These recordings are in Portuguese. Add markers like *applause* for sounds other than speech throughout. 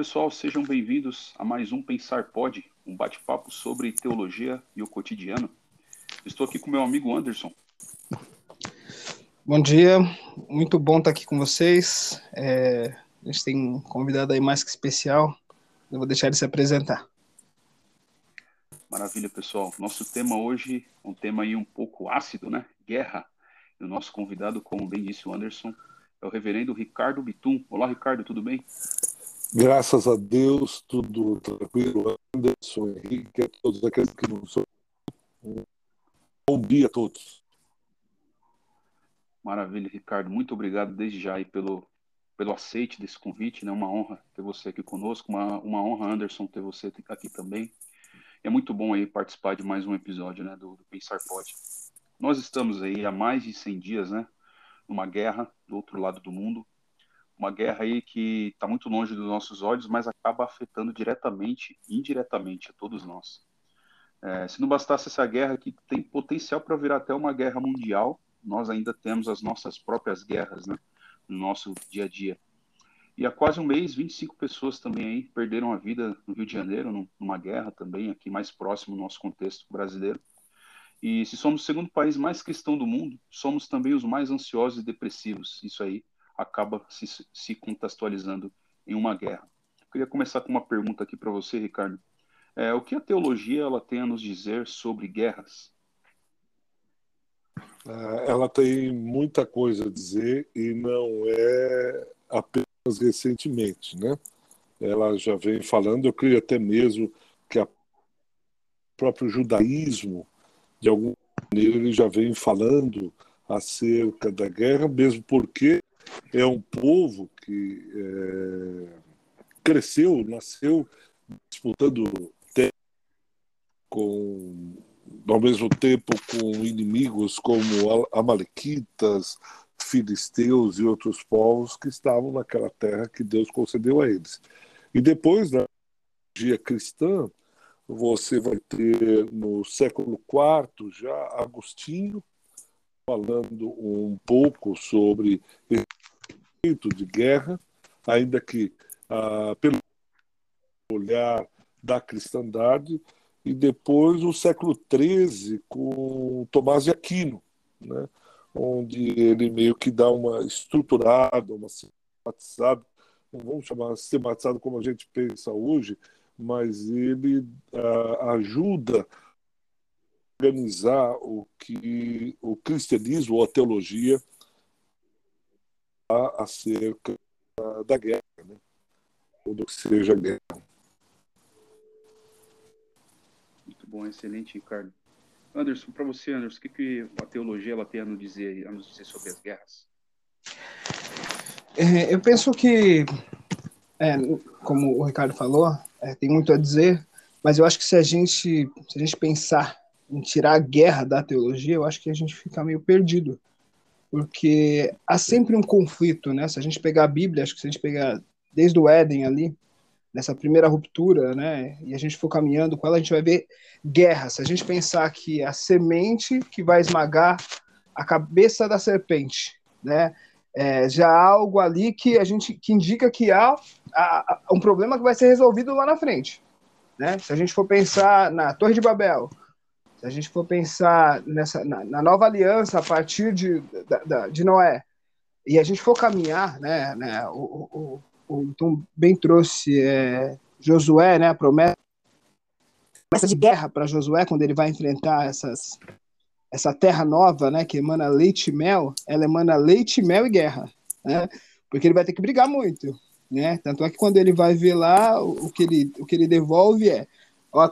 pessoal, sejam bem-vindos a mais um Pensar Pode, um bate-papo sobre teologia e o cotidiano. Estou aqui com meu amigo Anderson. Bom dia, muito bom estar aqui com vocês. É, a gente tem um convidado aí mais que especial. Eu vou deixar ele se apresentar. Maravilha, pessoal. Nosso tema hoje é um tema aí um pouco ácido, né? Guerra. E o nosso convidado, como bem disse o Anderson, é o reverendo Ricardo Bitum. Olá, Ricardo, tudo bem? Graças a Deus, tudo tranquilo. Anderson, Henrique, a todos aqueles que não são. Bom dia a todos. Maravilha, Ricardo. Muito obrigado desde já pelo, pelo aceite desse convite. Né? Uma honra ter você aqui conosco. Uma, uma honra, Anderson, ter você aqui também. É muito bom aí participar de mais um episódio né, do, do Pensar Pode. Nós estamos aí há mais de 100 dias, né? Numa guerra do outro lado do mundo uma guerra aí que está muito longe dos nossos olhos, mas acaba afetando diretamente, indiretamente a todos nós. É, se não bastasse essa guerra que tem potencial para virar até uma guerra mundial, nós ainda temos as nossas próprias guerras, né, no nosso dia a dia. E há quase um mês, 25 pessoas também aí perderam a vida no Rio de Janeiro, numa guerra também, aqui mais próximo do nosso contexto brasileiro. E se somos o segundo país mais cristão do mundo, somos também os mais ansiosos e depressivos. Isso aí acaba se, se contextualizando em uma guerra. Eu queria começar com uma pergunta aqui para você, Ricardo. É, o que a teologia ela tem a nos dizer sobre guerras? Ah, ela tem muita coisa a dizer e não é apenas recentemente, né? Ela já vem falando, eu creio até mesmo que o próprio judaísmo, de alguma maneira, ele já vem falando acerca da guerra, mesmo porque é um povo que é, cresceu, nasceu disputando com ao mesmo tempo com inimigos como amalequitas, filisteus e outros povos que estavam naquela terra que Deus concedeu a eles. E depois da dia cristã, você vai ter no século IV já Agostinho falando um pouco sobre de guerra, ainda que ah, pelo olhar da cristandade, e depois o século XIII com Tomás de Aquino, né, onde ele meio que dá uma estruturada, uma sistematizada, não vamos chamar sistematizada como a gente pensa hoje, mas ele ah, ajuda organizar o que o cristianismo ou a teologia acerca da guerra, né? ou do que seja guerra. Muito bom, excelente, Ricardo. Anderson, para você, Anderson, o que, que a teologia ela tem a nos dizer, a nos dizer sobre as guerras? É, eu penso que, é, como o Ricardo falou, é, tem muito a dizer, mas eu acho que se a gente se a gente pensar em tirar a guerra da teologia, eu acho que a gente fica meio perdido porque há sempre um conflito, né? Se a gente pegar a Bíblia, acho que se a gente pegar desde o Éden ali, nessa primeira ruptura, né? E a gente for caminhando com ela, a gente vai ver guerra. Se a gente pensar que a semente que vai esmagar a cabeça da serpente, né? É, já há algo ali que a gente que indica que há, há um problema que vai ser resolvido lá na frente, né? Se a gente for pensar na Torre de Babel, se a gente for pensar nessa, na, na nova aliança a partir de, da, de Noé, e a gente for caminhar, né, né o, o, o Tom bem trouxe é, Josué, né, a promessa de guerra para Josué quando ele vai enfrentar essas, essa terra nova, né, que emana leite e mel, ela emana leite, mel e guerra, né, porque ele vai ter que brigar muito, né, tanto é que quando ele vai ver lá, o, o que ele, o que ele devolve é, ó,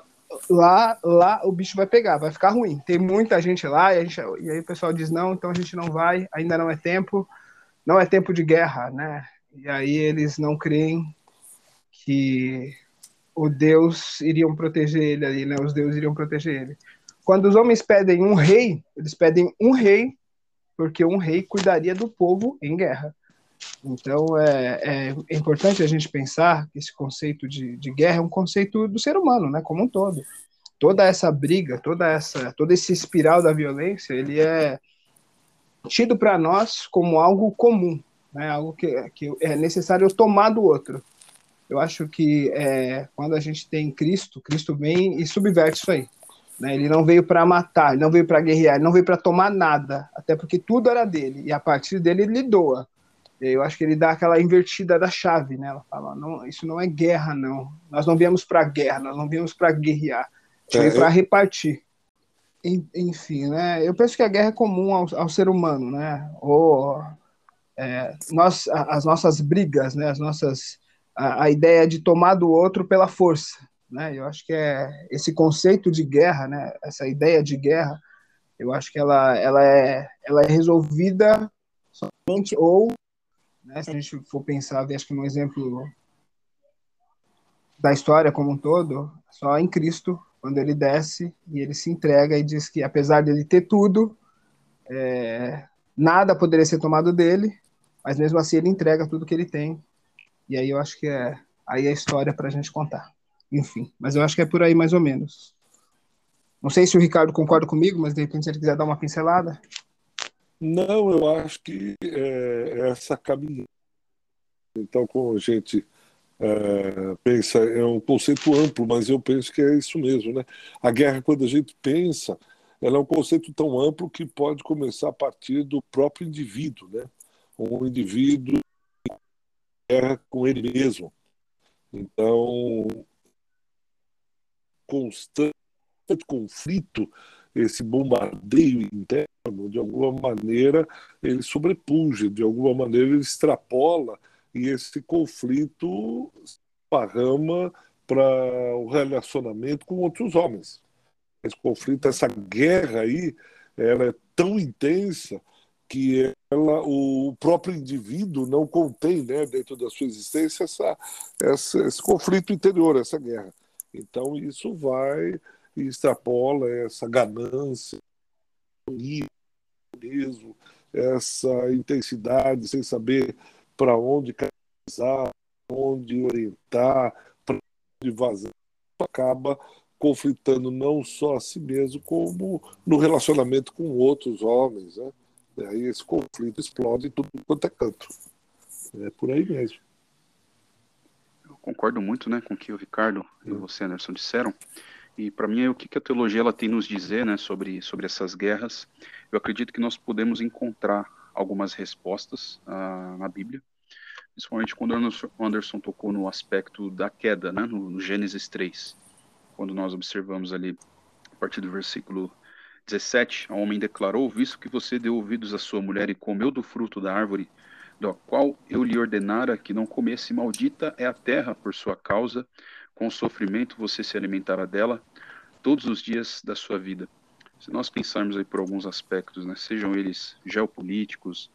lá, lá o bicho vai pegar, vai ficar ruim. Tem muita gente lá e, gente, e, aí o pessoal diz não, então a gente não vai, ainda não é tempo, não é tempo de guerra, né? E aí eles não creem que o Deus iriam proteger ele ali, né? Os deuses iriam proteger ele. Quando os homens pedem um rei, eles pedem um rei, porque um rei cuidaria do povo em guerra. Então é, é, importante a gente pensar que esse conceito de, de guerra é um conceito do ser humano, né, como um todo. Toda essa briga, toda essa, todo esse espiral da violência, ele é tido para nós como algo comum, né, algo que, que é necessário tomar do outro. Eu acho que é, quando a gente tem Cristo, Cristo vem e subverte isso aí. Né? Ele não veio para matar, ele não veio para guerrear, ele não veio para tomar nada, até porque tudo era dele, e a partir dele ele doa. Eu acho que ele dá aquela invertida da chave, né? Ela fala, não, isso não é guerra, não. Nós não viemos para guerra, nós não viemos para guerrear, é, veio para repartir. Enfim, né? Eu penso que a guerra é comum ao, ao ser humano, né? Ou é, nós, as nossas brigas, né? As nossas a, a ideia de tomar do outro pela força, né? Eu acho que é esse conceito de guerra, né? Essa ideia de guerra, eu acho que ela, ela, é, ela é resolvida somente ou, né, se a gente for pensar, acho que no exemplo da história como um todo, só em Cristo, quando ele desce e ele se entrega e diz que apesar dele ter tudo, é, nada poderia ser tomado dele, mas mesmo assim ele entrega tudo que ele tem. E aí eu acho que é aí a história para a gente contar enfim. Mas eu acho que é por aí mais ou menos. Não sei se o Ricardo concorda comigo, mas de repente se ele quiser dar uma pincelada. Não, eu acho que é, essa caminhada. Então, como a gente é, pensa, é um conceito amplo, mas eu penso que é isso mesmo, né? A guerra, quando a gente pensa, ela é um conceito tão amplo que pode começar a partir do próprio indivíduo, né? Um indivíduo guerra com ele mesmo. Então, constante conflito, esse bombardeio interno, de alguma maneira, ele sobrepuja, de alguma maneira ele extrapola e esse conflito parrama para o relacionamento com outros homens. Esse conflito, essa guerra aí, ela é tão intensa que ela, o próprio indivíduo não contém né, dentro da sua existência essa, essa, esse conflito interior, essa guerra. Então, isso vai e extrapola essa ganância, mesmo, essa intensidade, sem saber para onde canalizar, onde orientar, para onde vazar, acaba conflitando não só a si mesmo, como no relacionamento com outros homens. Né? E aí esse conflito explode em tudo quanto é canto. É por aí mesmo concordo muito né, com o que o Ricardo e você, Anderson, disseram. E para mim, o que a teologia ela tem nos dizer né, sobre, sobre essas guerras? Eu acredito que nós podemos encontrar algumas respostas ah, na Bíblia, principalmente quando o Anderson tocou no aspecto da queda, né, no, no Gênesis 3, quando nós observamos ali, a partir do versículo 17, o homem declarou: Visto que você deu ouvidos à sua mulher e comeu do fruto da árvore do qual eu lhe ordenara que não comesse, maldita é a terra por sua causa, com sofrimento você se alimentará dela todos os dias da sua vida. Se nós pensarmos aí por alguns aspectos, né, sejam eles geopolíticos,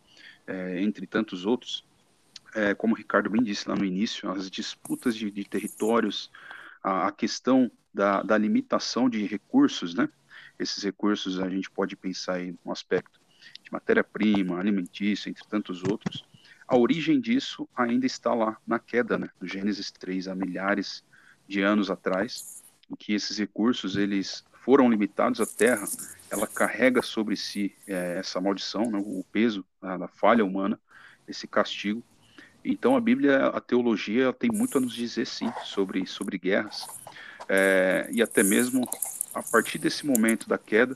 é, entre tantos outros, é, como o Ricardo bem disse lá no início, as disputas de, de territórios, a, a questão da, da, limitação de recursos, né? Esses recursos a gente pode pensar aí no aspecto de matéria-prima, alimentícia, entre tantos outros a origem disso ainda está lá na queda, né, do Gênesis 3, há milhares de anos atrás, em que esses recursos eles foram limitados à terra, ela carrega sobre si é, essa maldição, né, o peso a, da falha humana, esse castigo. Então a Bíblia, a teologia, tem muito a nos dizer sim sobre sobre guerras é, e até mesmo a partir desse momento da queda,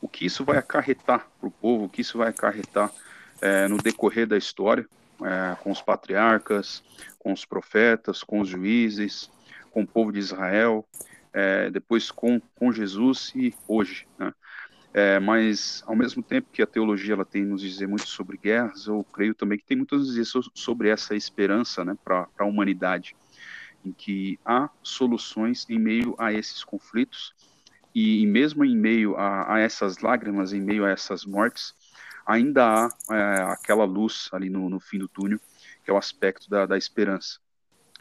o que isso vai acarretar para o povo, o que isso vai acarretar é, no decorrer da história é, com os patriarcas, com os profetas, com os juízes, com o povo de Israel, é, depois com, com Jesus e hoje. Né? É, mas, ao mesmo tempo que a teologia ela tem nos dizer muito sobre guerras, eu creio também que tem muito a dizer sobre essa esperança né, para a humanidade, em que há soluções em meio a esses conflitos e, e mesmo em meio a, a essas lágrimas, em meio a essas mortes, ainda há é, aquela luz ali no, no, fim do túnel, que é o aspecto da, da esperança.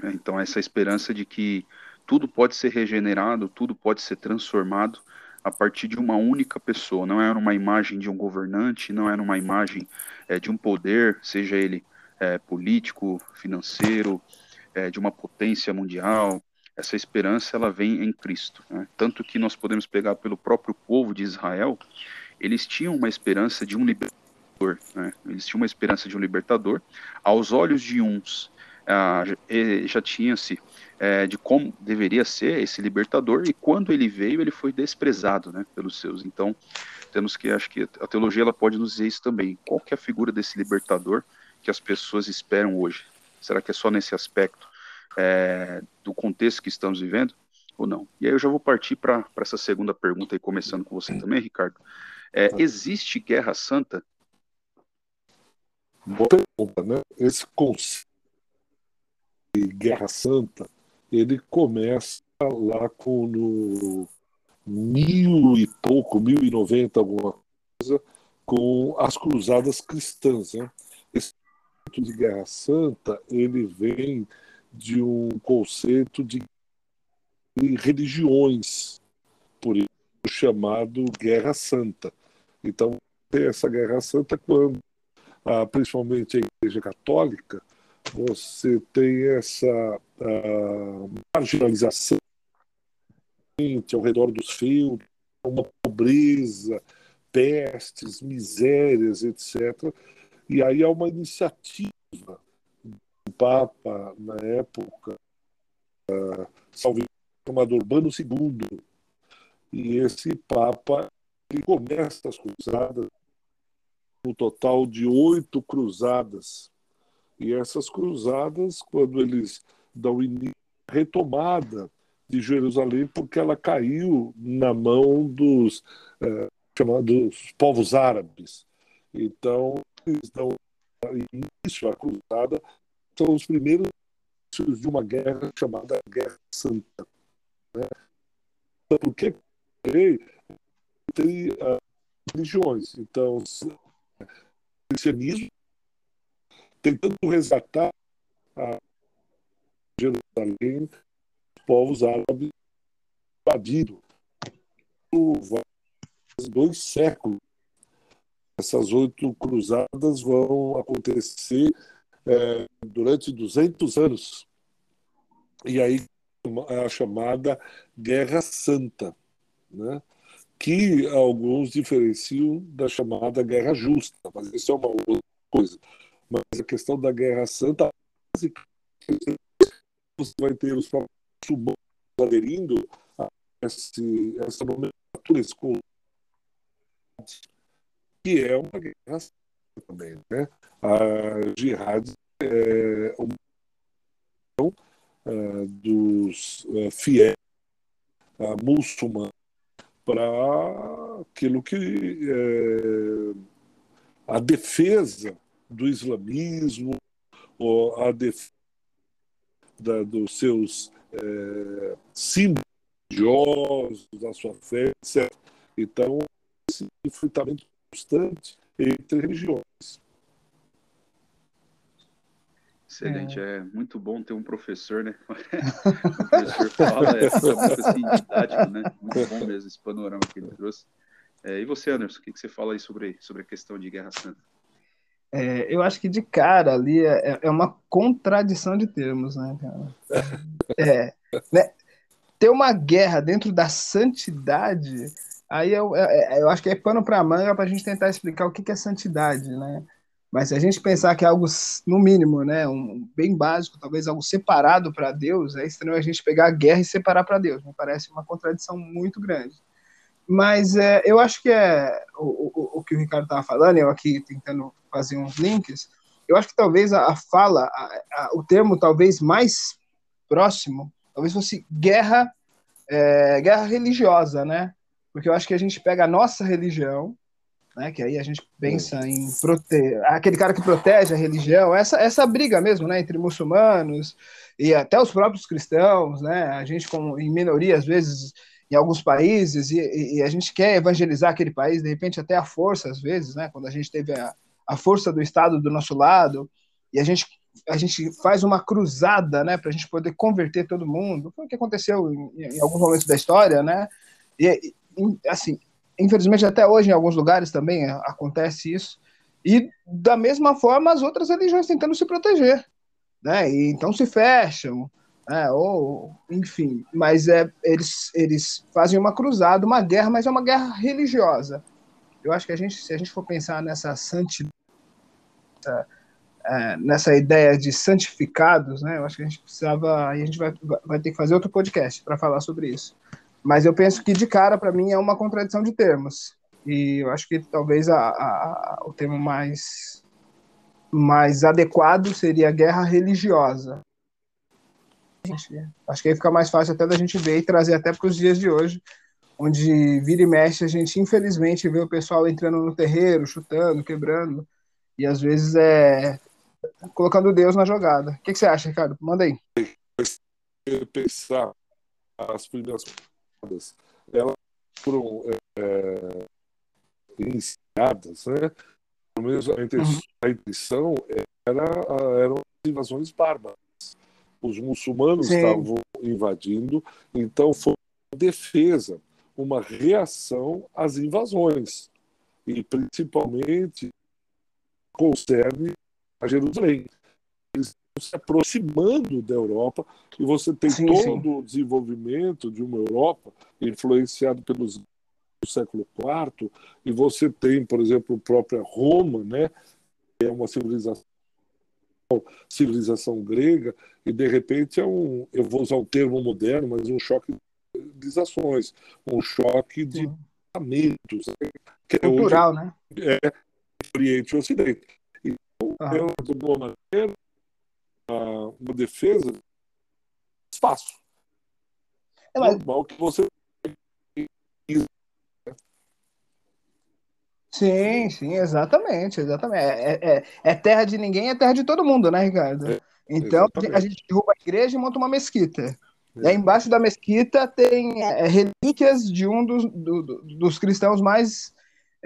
É, então, essa esperança de que tudo pode ser regenerado, tudo pode ser transformado a partir de uma única pessoa. Não é uma imagem de um governante, não é uma imagem é, de um poder, seja ele é, político, financeiro, é, de uma potência mundial. Essa esperança ela vem em Cristo. Né? Tanto que nós podemos pegar pelo próprio povo de Israel, eles tinham uma esperança de um libertador, né? eles tinham uma esperança de um libertador. Aos olhos de uns, ah, já tinha-se é, de como deveria ser esse libertador e quando ele veio ele foi desprezado, né, pelos seus. Então temos que acho que a teologia ela pode nos dizer isso também. Qual que é a figura desse libertador que as pessoas esperam hoje? Será que é só nesse aspecto é, do contexto que estamos vivendo ou não? E aí eu já vou partir para essa segunda pergunta aí, começando com você também, Ricardo. É, existe guerra santa? Boa pergunta, né? Esse conceito guerra santa, ele começa lá com no mil e pouco, mil e noventa, alguma coisa, com as cruzadas cristãs. Né? Esse conceito de guerra santa, ele vem de um conceito de religiões, por isso chamado Guerra Santa. Então, tem essa Guerra Santa quando, ah, principalmente a Igreja Católica, você tem essa ah, marginalização ao redor dos fios, uma pobreza, pestes, misérias, etc. E aí há uma iniciativa do Papa, na época, uh, chamado Urbano II, e esse Papa ele começa as cruzadas, no total de oito cruzadas. E essas cruzadas, quando eles dão início retomada de Jerusalém porque ela caiu na mão dos é, chamados povos árabes. Então, eles dão início à cruzada, são os primeiros de uma guerra chamada Guerra Santa. Né? Por que tem uh, religiões? Então, o cristianismo tentando resgatar a Jerusalém povos árabes invadidos dois séculos. Essas oito cruzadas vão acontecer é, durante 200 anos. E aí a chamada Guerra Santa, né? que alguns diferenciam da chamada Guerra Justa, mas isso é uma outra coisa. Mas a questão da Guerra Santa, vai ter os muçulmanos aderindo a esse, essa nomenclatura, esse que é uma guerra também. Né? A jihad é uma uh, dos uh, fiéis uh, muçulmanos para aquilo que é a defesa do islamismo ou a defesa da, dos seus é, símbolos religiosos, da sua fé, etc. Então, esse enfrentamento constante entre religiões. Excelente, é. é. muito bom ter um professor, né? *laughs* o professor *laughs* fala, é, é muito assim, didático, né? Muito bom mesmo esse panorama que ele trouxe. É, e você, Anderson, o que, que você fala aí sobre, sobre a questão de Guerra Santa? É, eu acho que de cara ali é, é uma contradição de termos, né, cara? É, né? Ter uma guerra dentro da santidade, aí eu, é, é, eu acho que é pano para manga para a gente tentar explicar o que é santidade, né? Mas se a gente pensar que é algo, no mínimo, né, um bem básico, talvez algo separado para Deus, é estranho a gente pegar a guerra e separar para Deus. Me parece uma contradição muito grande. Mas é, eu acho que é o, o, o que o Ricardo estava falando, eu aqui tentando fazer uns links, eu acho que talvez a, a fala, a, a, o termo talvez mais próximo, talvez fosse guerra, é, guerra religiosa, né? Porque eu acho que a gente pega a nossa religião, né? Que aí a gente pensa em proteger aquele cara que protege a religião, essa essa briga mesmo, né? Entre muçulmanos e até os próprios cristãos, né? A gente como em minoria às vezes em alguns países e, e, a gente quer evangelizar aquele país, de repente até a força às vezes, né? Quando a gente teve a, a força do Estado do nosso lado e a gente a gente faz uma cruzada, né, para a gente poder converter todo mundo. Foi o que aconteceu em, em alguns momentos da história, né? E, assim, infelizmente até hoje em alguns lugares também acontece isso. E da mesma forma as outras religiões tentando se proteger, né? E então se fecham, né? ou enfim. Mas é eles eles fazem uma cruzada, uma guerra, mas é uma guerra religiosa. Eu acho que a gente, se a gente for pensar nessa santidade é, nessa ideia de santificados, né? Eu acho que a gente precisava, a gente vai, vai ter que fazer outro podcast para falar sobre isso. Mas eu penso que de cara para mim é uma contradição de termos. E eu acho que talvez a, a, o termo mais mais adequado seria guerra religiosa. Acho que aí fica mais fácil até da gente ver e trazer até para os dias de hoje, onde vira e mexe a gente infelizmente vê o pessoal entrando no terreiro, chutando, quebrando, e às vezes é colocando Deus na jogada. O que, que você acha, Ricardo? Manda aí. Pensar as primeiras coisas, elas foram é, iniciadas, né? Pelo menos a intenção, uhum. a intenção era, eram invasões bárbaras. Os muçulmanos Sim. estavam invadindo, então foi uma defesa, uma reação às invasões. E principalmente concerne a Jerusalém. Eles estão se aproximando da Europa e você tem sim, todo sim. o desenvolvimento de uma Europa influenciado pelos do século IV e você tem, por exemplo, a própria Roma, né, que é uma civilização civilização grega e de repente é um, eu vou usar um termo moderno, mas um choque de civilizações, um choque de pensamentos, né, que é cultural, hoje, né? É Oriente e Ocidente. Então, de alguma maneira, uma defesa espaço. É, mas... Normal que você Sim, sim, exatamente, exatamente. É, é, é, terra de ninguém, é terra de todo mundo, né, Ricardo? É, então exatamente. a gente derruba a igreja e monta uma mesquita. É. E aí embaixo da mesquita tem é, relíquias de um dos, do, dos cristãos mais.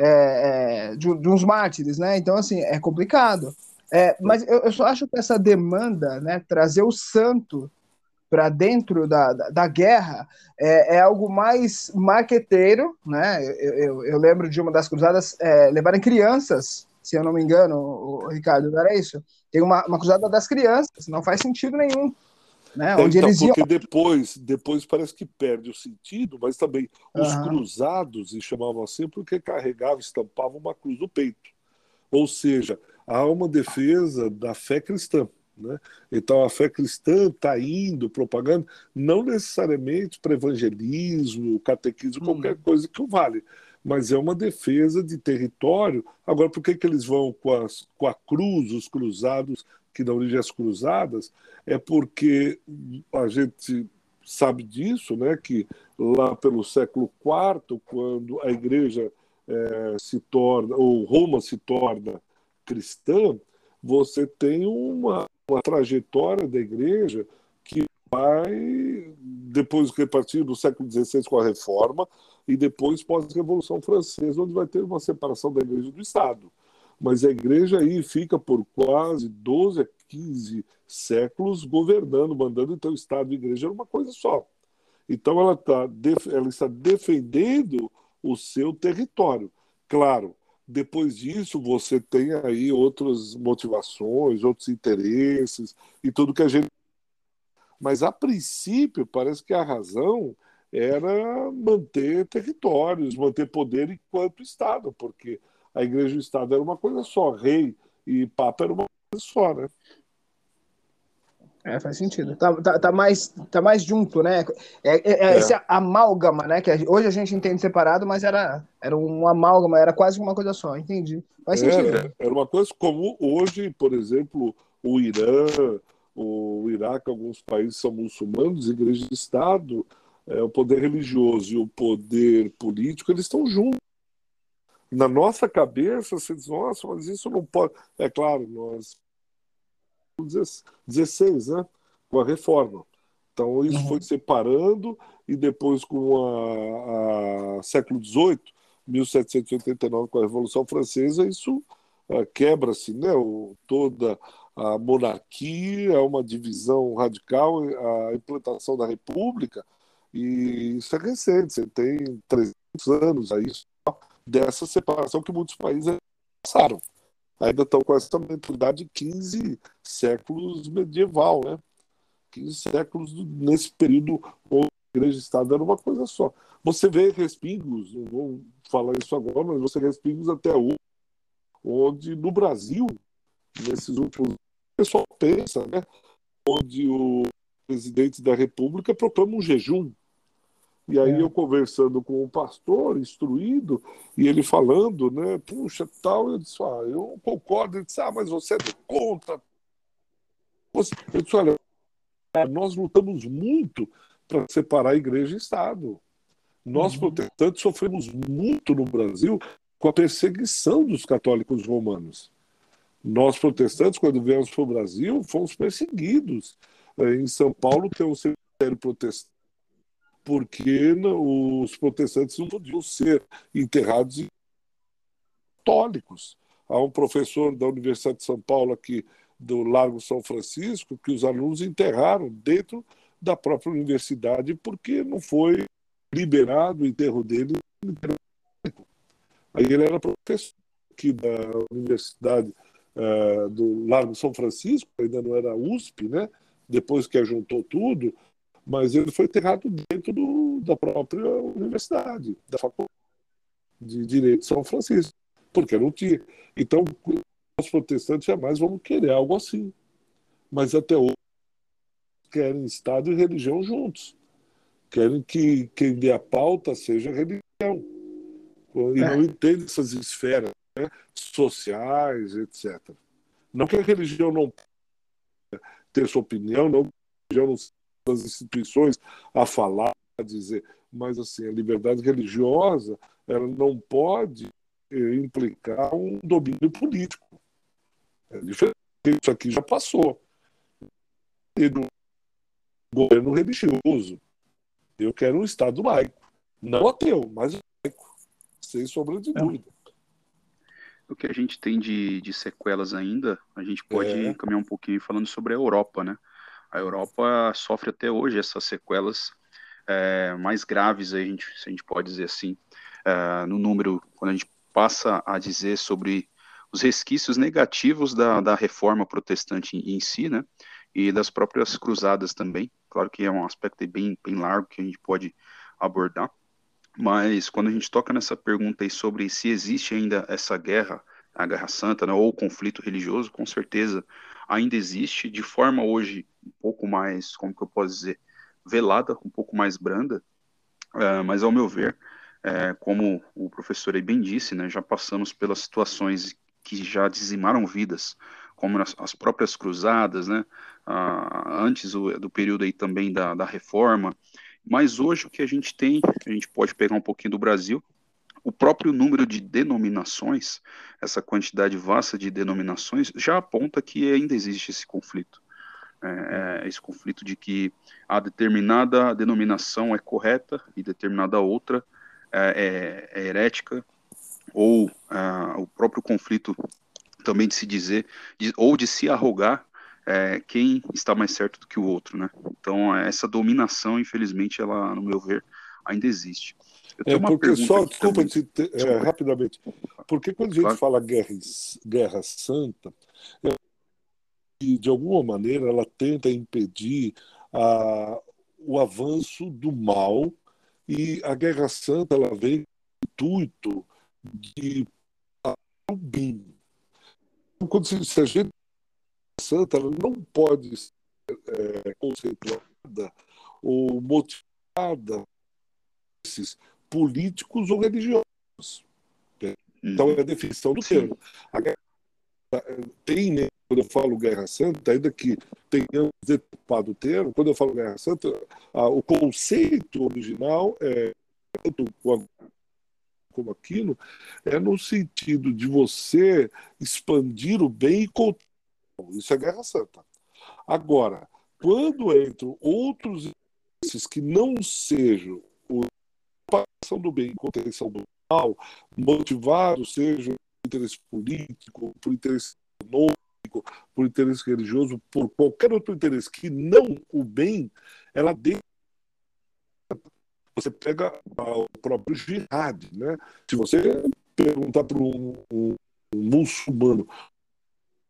É, de, de, uns mártires, né? Então, assim, é complicado. mas eu, eu, só acho que essa demanda, né, trazer o santo para dentro da, da, da guerra é, é, algo mais marqueteiro, né? Eu, eu, eu, lembro de uma das cruzadas é, levarem crianças, se eu não me engano, o, Ricardo, não era isso? Tem uma, uma cruzada das crianças, não faz sentido nenhum. Né? Onde então, eles iam... porque depois, depois parece que perde o sentido, mas também os uhum. cruzados, e chamavam assim, porque carregavam, estampavam uma cruz no peito. Ou seja, há uma defesa da fé cristã. Né? Então a fé cristã está indo propagando, não necessariamente para evangelismo, catequismo, qualquer hum. coisa que o vale, mas é uma defesa de território. Agora, por que, que eles vão com, as, com a cruz, os cruzados, que dão origem às cruzadas? É porque a gente sabe disso, né, que lá pelo século IV, quando a igreja é, se torna, ou Roma se torna cristã, você tem uma uma trajetória da igreja que vai, depois que partir do século XVI com a reforma, e depois pós-revolução francesa, onde vai ter uma separação da igreja do Estado. Mas a igreja aí fica por quase 12 a 15 séculos governando, mandando, então o Estado e a igreja era uma coisa só. Então ela, tá, ela está defendendo o seu território. Claro, depois disso, você tem aí outras motivações, outros interesses e tudo que a gente. Mas, a princípio, parece que a razão era manter territórios, manter poder enquanto Estado, porque a Igreja e o Estado era uma coisa só, rei e Papa era uma coisa só, né? É, faz sentido. Tá, tá, tá, mais, tá mais junto, né? É, é, é, é. esse amálgama, né? Que hoje a gente entende separado, mas era, era um amálgama, era quase uma coisa só, entendi. Faz sentido. Era, era uma coisa como hoje, por exemplo, o Irã, o Iraque, alguns países são muçulmanos, igreja de Estado, é, o poder religioso e o poder político, eles estão juntos. Na nossa cabeça, você diz, nossa, mas isso não pode. É claro, nós 16, né? com a reforma. Então isso uhum. foi separando e depois com a, a século XVIII, 1789 com a Revolução Francesa, isso uh, quebra-se, né? O, toda a monarquia, é uma divisão radical, a implantação da república, e isso é recente, você tem 300 anos aí dessa separação que muitos países passaram ainda estão com essa mentalidade de 15 séculos medieval, né? 15 séculos nesse período onde a igreja e Estado era uma coisa só. Você vê respingos, não vou falar isso agora, mas você vê respingos até hoje, onde no Brasil nesses últimos. O pessoal pensa, né? Onde o presidente da República proclama um jejum. E aí é. eu conversando com um pastor instruído, e ele falando, né, puxa, tal, eu disse, ah, eu concordo, ele disse, ah, mas você é contra. Eu disse, olha, nós lutamos muito para separar igreja e Estado. Nós, uhum. protestantes, sofremos muito no Brasil com a perseguição dos católicos romanos. Nós, protestantes, quando viemos para o Brasil, fomos perseguidos. É, em São Paulo tem um cemitério protestante porque os protestantes não podiam ser enterrados católicos. Há um professor da Universidade de São Paulo aqui do Largo São Francisco que os alunos enterraram dentro da própria universidade porque não foi liberado o enterro dele. Aí ele era professor aqui da Universidade uh, do Largo São Francisco, ainda não era USP, né? depois que juntou tudo, mas ele foi enterrado dentro do, da própria universidade, da Faculdade de Direito de São Francisco, porque não tinha. Então, os protestantes jamais vão querer algo assim. Mas até hoje querem Estado e religião juntos. Querem que quem dê a pauta seja a religião. E é. não entende essas esferas né, sociais, etc. Não que a religião não ter sua opinião, não que a religião não das instituições a falar, a dizer, mas assim, a liberdade religiosa ela não pode eh, implicar um domínio político. É diferente, isso aqui já passou. E do governo religioso. Eu quero um Estado laico. Não ateu, mas laico. Sem sombra de dúvida. O que a gente tem de, de sequelas ainda, a gente pode é. caminhar um pouquinho falando sobre a Europa, né? A Europa sofre até hoje essas sequelas é, mais graves, a gente, se a gente pode dizer assim, é, no número, quando a gente passa a dizer sobre os resquícios negativos da, da reforma protestante em, em si, né, e das próprias cruzadas também. Claro que é um aspecto bem, bem largo que a gente pode abordar, mas quando a gente toca nessa pergunta aí sobre se existe ainda essa guerra, a Guerra Santa, né, ou o conflito religioso, com certeza ainda existe, de forma hoje um pouco mais, como que eu posso dizer, velada, um pouco mais branda, uh, mas ao meu ver, uh, como o professor aí bem disse, né, já passamos pelas situações que já dizimaram vidas, como as, as próprias cruzadas, né, antes do, do, período aí também da, da reforma, mas hoje o que a gente tem, a gente pode pegar um pouquinho do Brasil, o próprio número de denominações, essa quantidade vasta de denominações, já aponta que ainda existe esse conflito. É, é, esse conflito de que a determinada denominação é correta e determinada outra é, é, é herética, ou ah, o próprio conflito também de se dizer, de, ou de se arrogar é, quem está mais certo do que o outro, né? Então, essa dominação, infelizmente, ela, no meu ver, ainda existe. É porque só, desculpa, te, é, rapidamente, porque quando a gente claro. fala guerra, guerra santa, é, de alguma maneira ela tenta impedir a, o avanço do mal e a guerra santa ela vem com o intuito de o bem. Quando se diz a gente santa, ela não pode ser é, conceituada ou motivada esses políticos ou religiosos. Então é a definição do termo. tem, né, quando eu falo Guerra Santa, ainda que tenhamos deturpado o termo, quando eu falo Guerra Santa, o conceito original é tanto como aquilo, é no sentido de você expandir o bem e contra Isso é Guerra Santa. Agora, quando entram outros interesses que não sejam do bem, contenção do mal, motivado seja por interesse político, por interesse econômico, por interesse religioso, por qualquer outro interesse que não o bem, ela deixa você pega o próprio jihad, né? Se você perguntar para um, um, um, muçulmano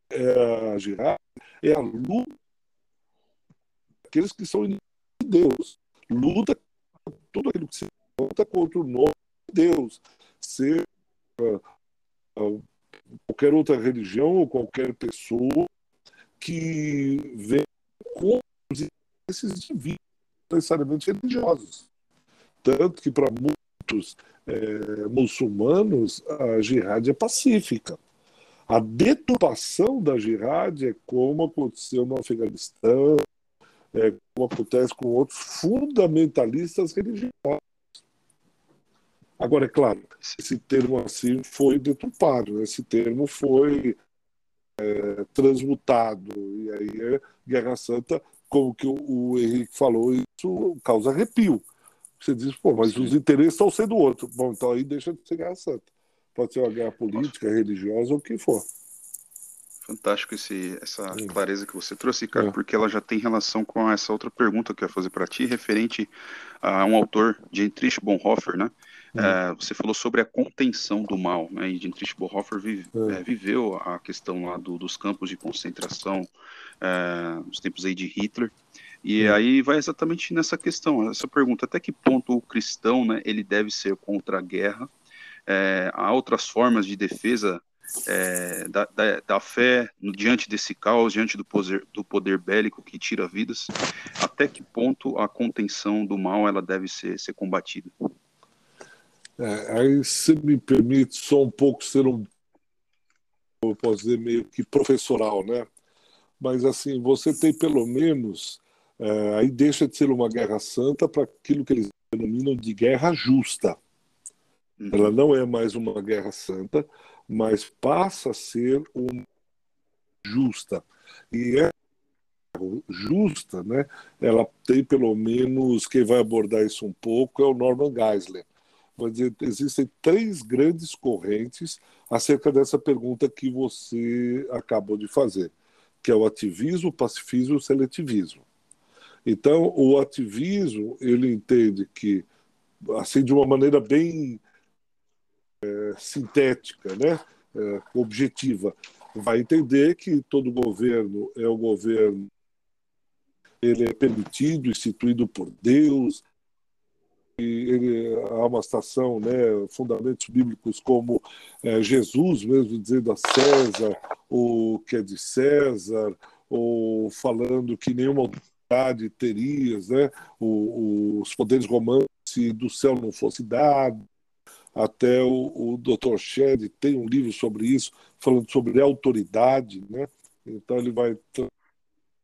é jihad, é a luta aqueles que são de Deus, luta tudo aquilo que se luta contra o nome de Deus, ser uh, uh, qualquer outra religião ou qualquer pessoa que vem com os interesses divinos, necessariamente religiosos. Tanto que, para muitos é, muçulmanos, a jihad é pacífica. A deturpação da jihad é como aconteceu no Afeganistão, é, como acontece com outros fundamentalistas religiosos. Agora, é claro, esse termo assim foi deturpado, né? esse termo foi é, transmutado, e aí é Guerra Santa, como que o, o Henrique falou, isso causa arrepio. Você diz, pô, mas Sim. os interesses estão sendo outros. Bom, então aí deixa de ser Guerra Santa. Pode ser uma guerra política, religiosa ou o que for. Fantástico esse, essa clareza que você trouxe, cara, é. porque ela já tem relação com essa outra pergunta que eu ia fazer para ti, referente a um autor, Dietrich Bonhoeffer, né? Uhum. É, você falou sobre a contenção do mal, né? E Dietrich Bonhoeffer vive, é. é. viveu a questão lá do, dos campos de concentração, é, nos tempos aí de Hitler. E uhum. aí vai exatamente nessa questão, essa pergunta, até que ponto o cristão, né, ele deve ser contra a guerra? É, há outras formas de defesa é, da, da, da, fé diante desse caos, diante do poder, do poder bélico que tira vidas, até que ponto a contenção do mal ela deve ser, ser combatida? É, aí, se me permite, só um pouco ser um, eu posso dizer, meio que professoral, né? Mas, assim, você tem pelo menos, é, aí deixa de ser uma guerra santa para aquilo que eles denominam de guerra justa. Uhum. Ela não é mais uma guerra santa, mas passa a ser uma justa. E é justa, né? Ela tem pelo menos quem vai abordar isso um pouco é o Norman Geisler. Mas existem três grandes correntes acerca dessa pergunta que você acabou de fazer, que é o ativismo, o pacifismo e o seletivismo. Então, o ativismo ele entende que, assim, de uma maneira bem é, sintética, né? É, objetiva, vai entender que todo governo é o governo, ele é permitido, instituído por Deus, ele, há uma citação, né, fundamentos bíblicos como é, Jesus mesmo dizendo a César o que é de César, ou falando que nenhuma autoridade terias, né, o, os poderes romanos se do céu não fosse dado, até o, o Dr. Shed tem um livro sobre isso, falando sobre autoridade, né? Então ele vai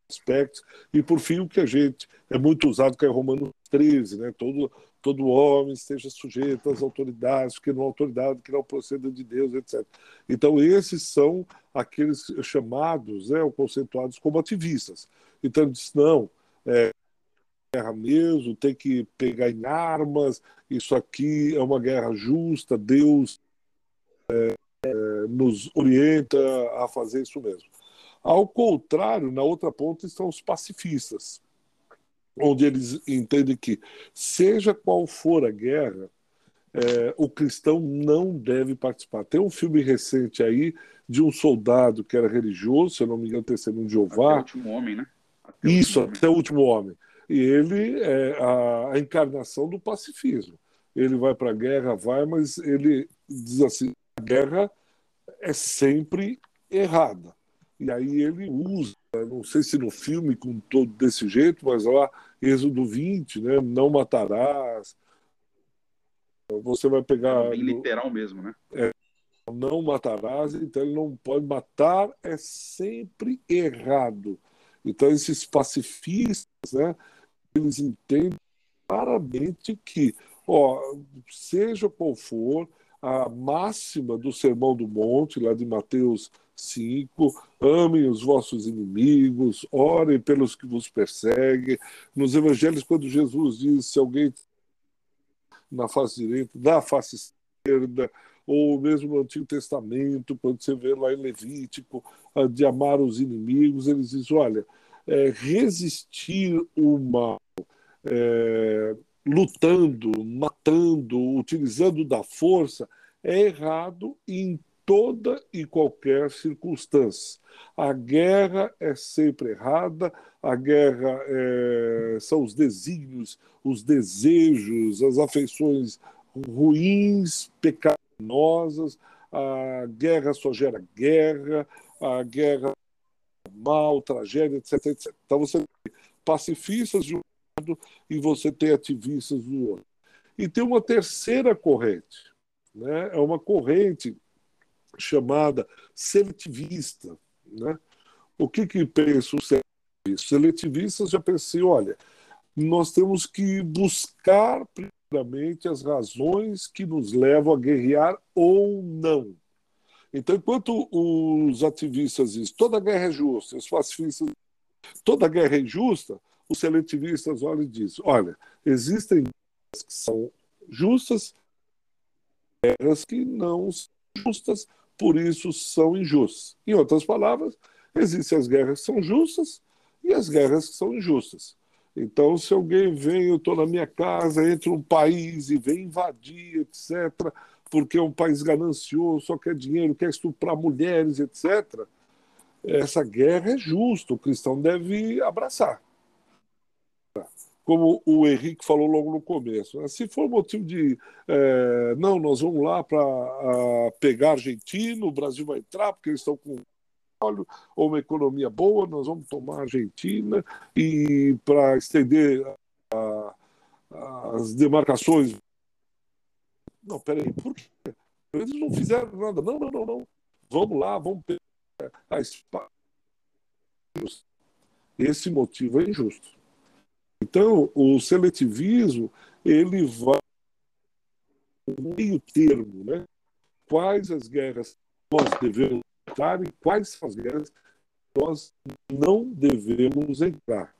aspectos. E por fim, o que a gente é muito usado, que é Romano 13, né? Todo, todo homem esteja sujeito às autoridades, que não autoridade, que não proceda de Deus, etc. Então, esses são aqueles chamados, né, ou conceituados como ativistas. Então, ele diz: não, é, guerra mesmo, tem que pegar em armas, isso aqui é uma guerra justa, Deus é, é, nos orienta a fazer isso mesmo. Ao contrário, na outra ponta estão os pacifistas, onde eles entendem que, seja qual for a guerra, é, o cristão não deve participar. Tem um filme recente aí de um soldado que era religioso, se eu não me engano, testemunho de Jeová. Até o último homem, né? Até Isso, o até o último homem. E ele é a, a encarnação do pacifismo. Ele vai para a guerra, vai, mas ele diz assim: a guerra é sempre errada. E aí ele usa, não sei se no filme com todo desse jeito, mas lá, Êxodo 20, né? Não matarás. Você vai pegar. É bem literal mesmo, né? É, não matarás, então ele não pode matar, é sempre errado. Então, esses pacifistas, né, eles entendem claramente que, ó, seja qual for a máxima do Sermão do Monte, lá de Mateus 5, amem os vossos inimigos, orem pelos que vos perseguem. Nos evangelhos, quando Jesus diz, se alguém na face direita, na face esquerda, ou mesmo no Antigo Testamento, quando você vê lá em Levítico, de amar os inimigos, eles dizem, olha, é, resistir o mal é, lutando, matando, utilizando da força, é errado em toda e qualquer circunstância. A guerra é sempre errada, a guerra é, são os desígnios, os desejos, as afeições ruins, pecaminosas, a guerra só gera guerra, a guerra mal, tragédia, etc, etc. Então você tem pacifistas de um lado e você tem ativistas do outro. E tem uma terceira corrente, né? é uma corrente chamada seletivista. Né? O que, que pensa o seletivista? Seletivistas já pensei, olha, nós temos que buscar primeiramente as razões que nos levam a guerrear ou não. Então, enquanto os ativistas dizem toda guerra é justa, os pacifistas toda guerra é injusta, os seletivistas olham e dizem: olha, existem guerras que são justas, guerras que não são justas, por isso são injustas. Em outras palavras, existem as guerras que são justas e as guerras que são injustas. Então, se alguém vem, eu estou na minha casa, entra um país e vem invadir, etc., porque é um país ganancioso, só quer dinheiro, quer estuprar mulheres, etc., essa guerra é justa, o cristão deve abraçar. Como o Henrique falou logo no começo, né? se for motivo de é, não, nós vamos lá para pegar argentino, o Brasil vai entrar porque eles estão com óleo ou uma economia boa, nós vamos tomar a Argentina e para estender a, as demarcações. Não, peraí, por quê? Eles não fizeram nada. Não, não, não, não. Vamos lá, vamos pegar a espada. Esse motivo é injusto. Então, o seletivismo ele vai meio termo, né? Quais as guerras nós devemos entrar e quais as guerras nós não devemos entrar.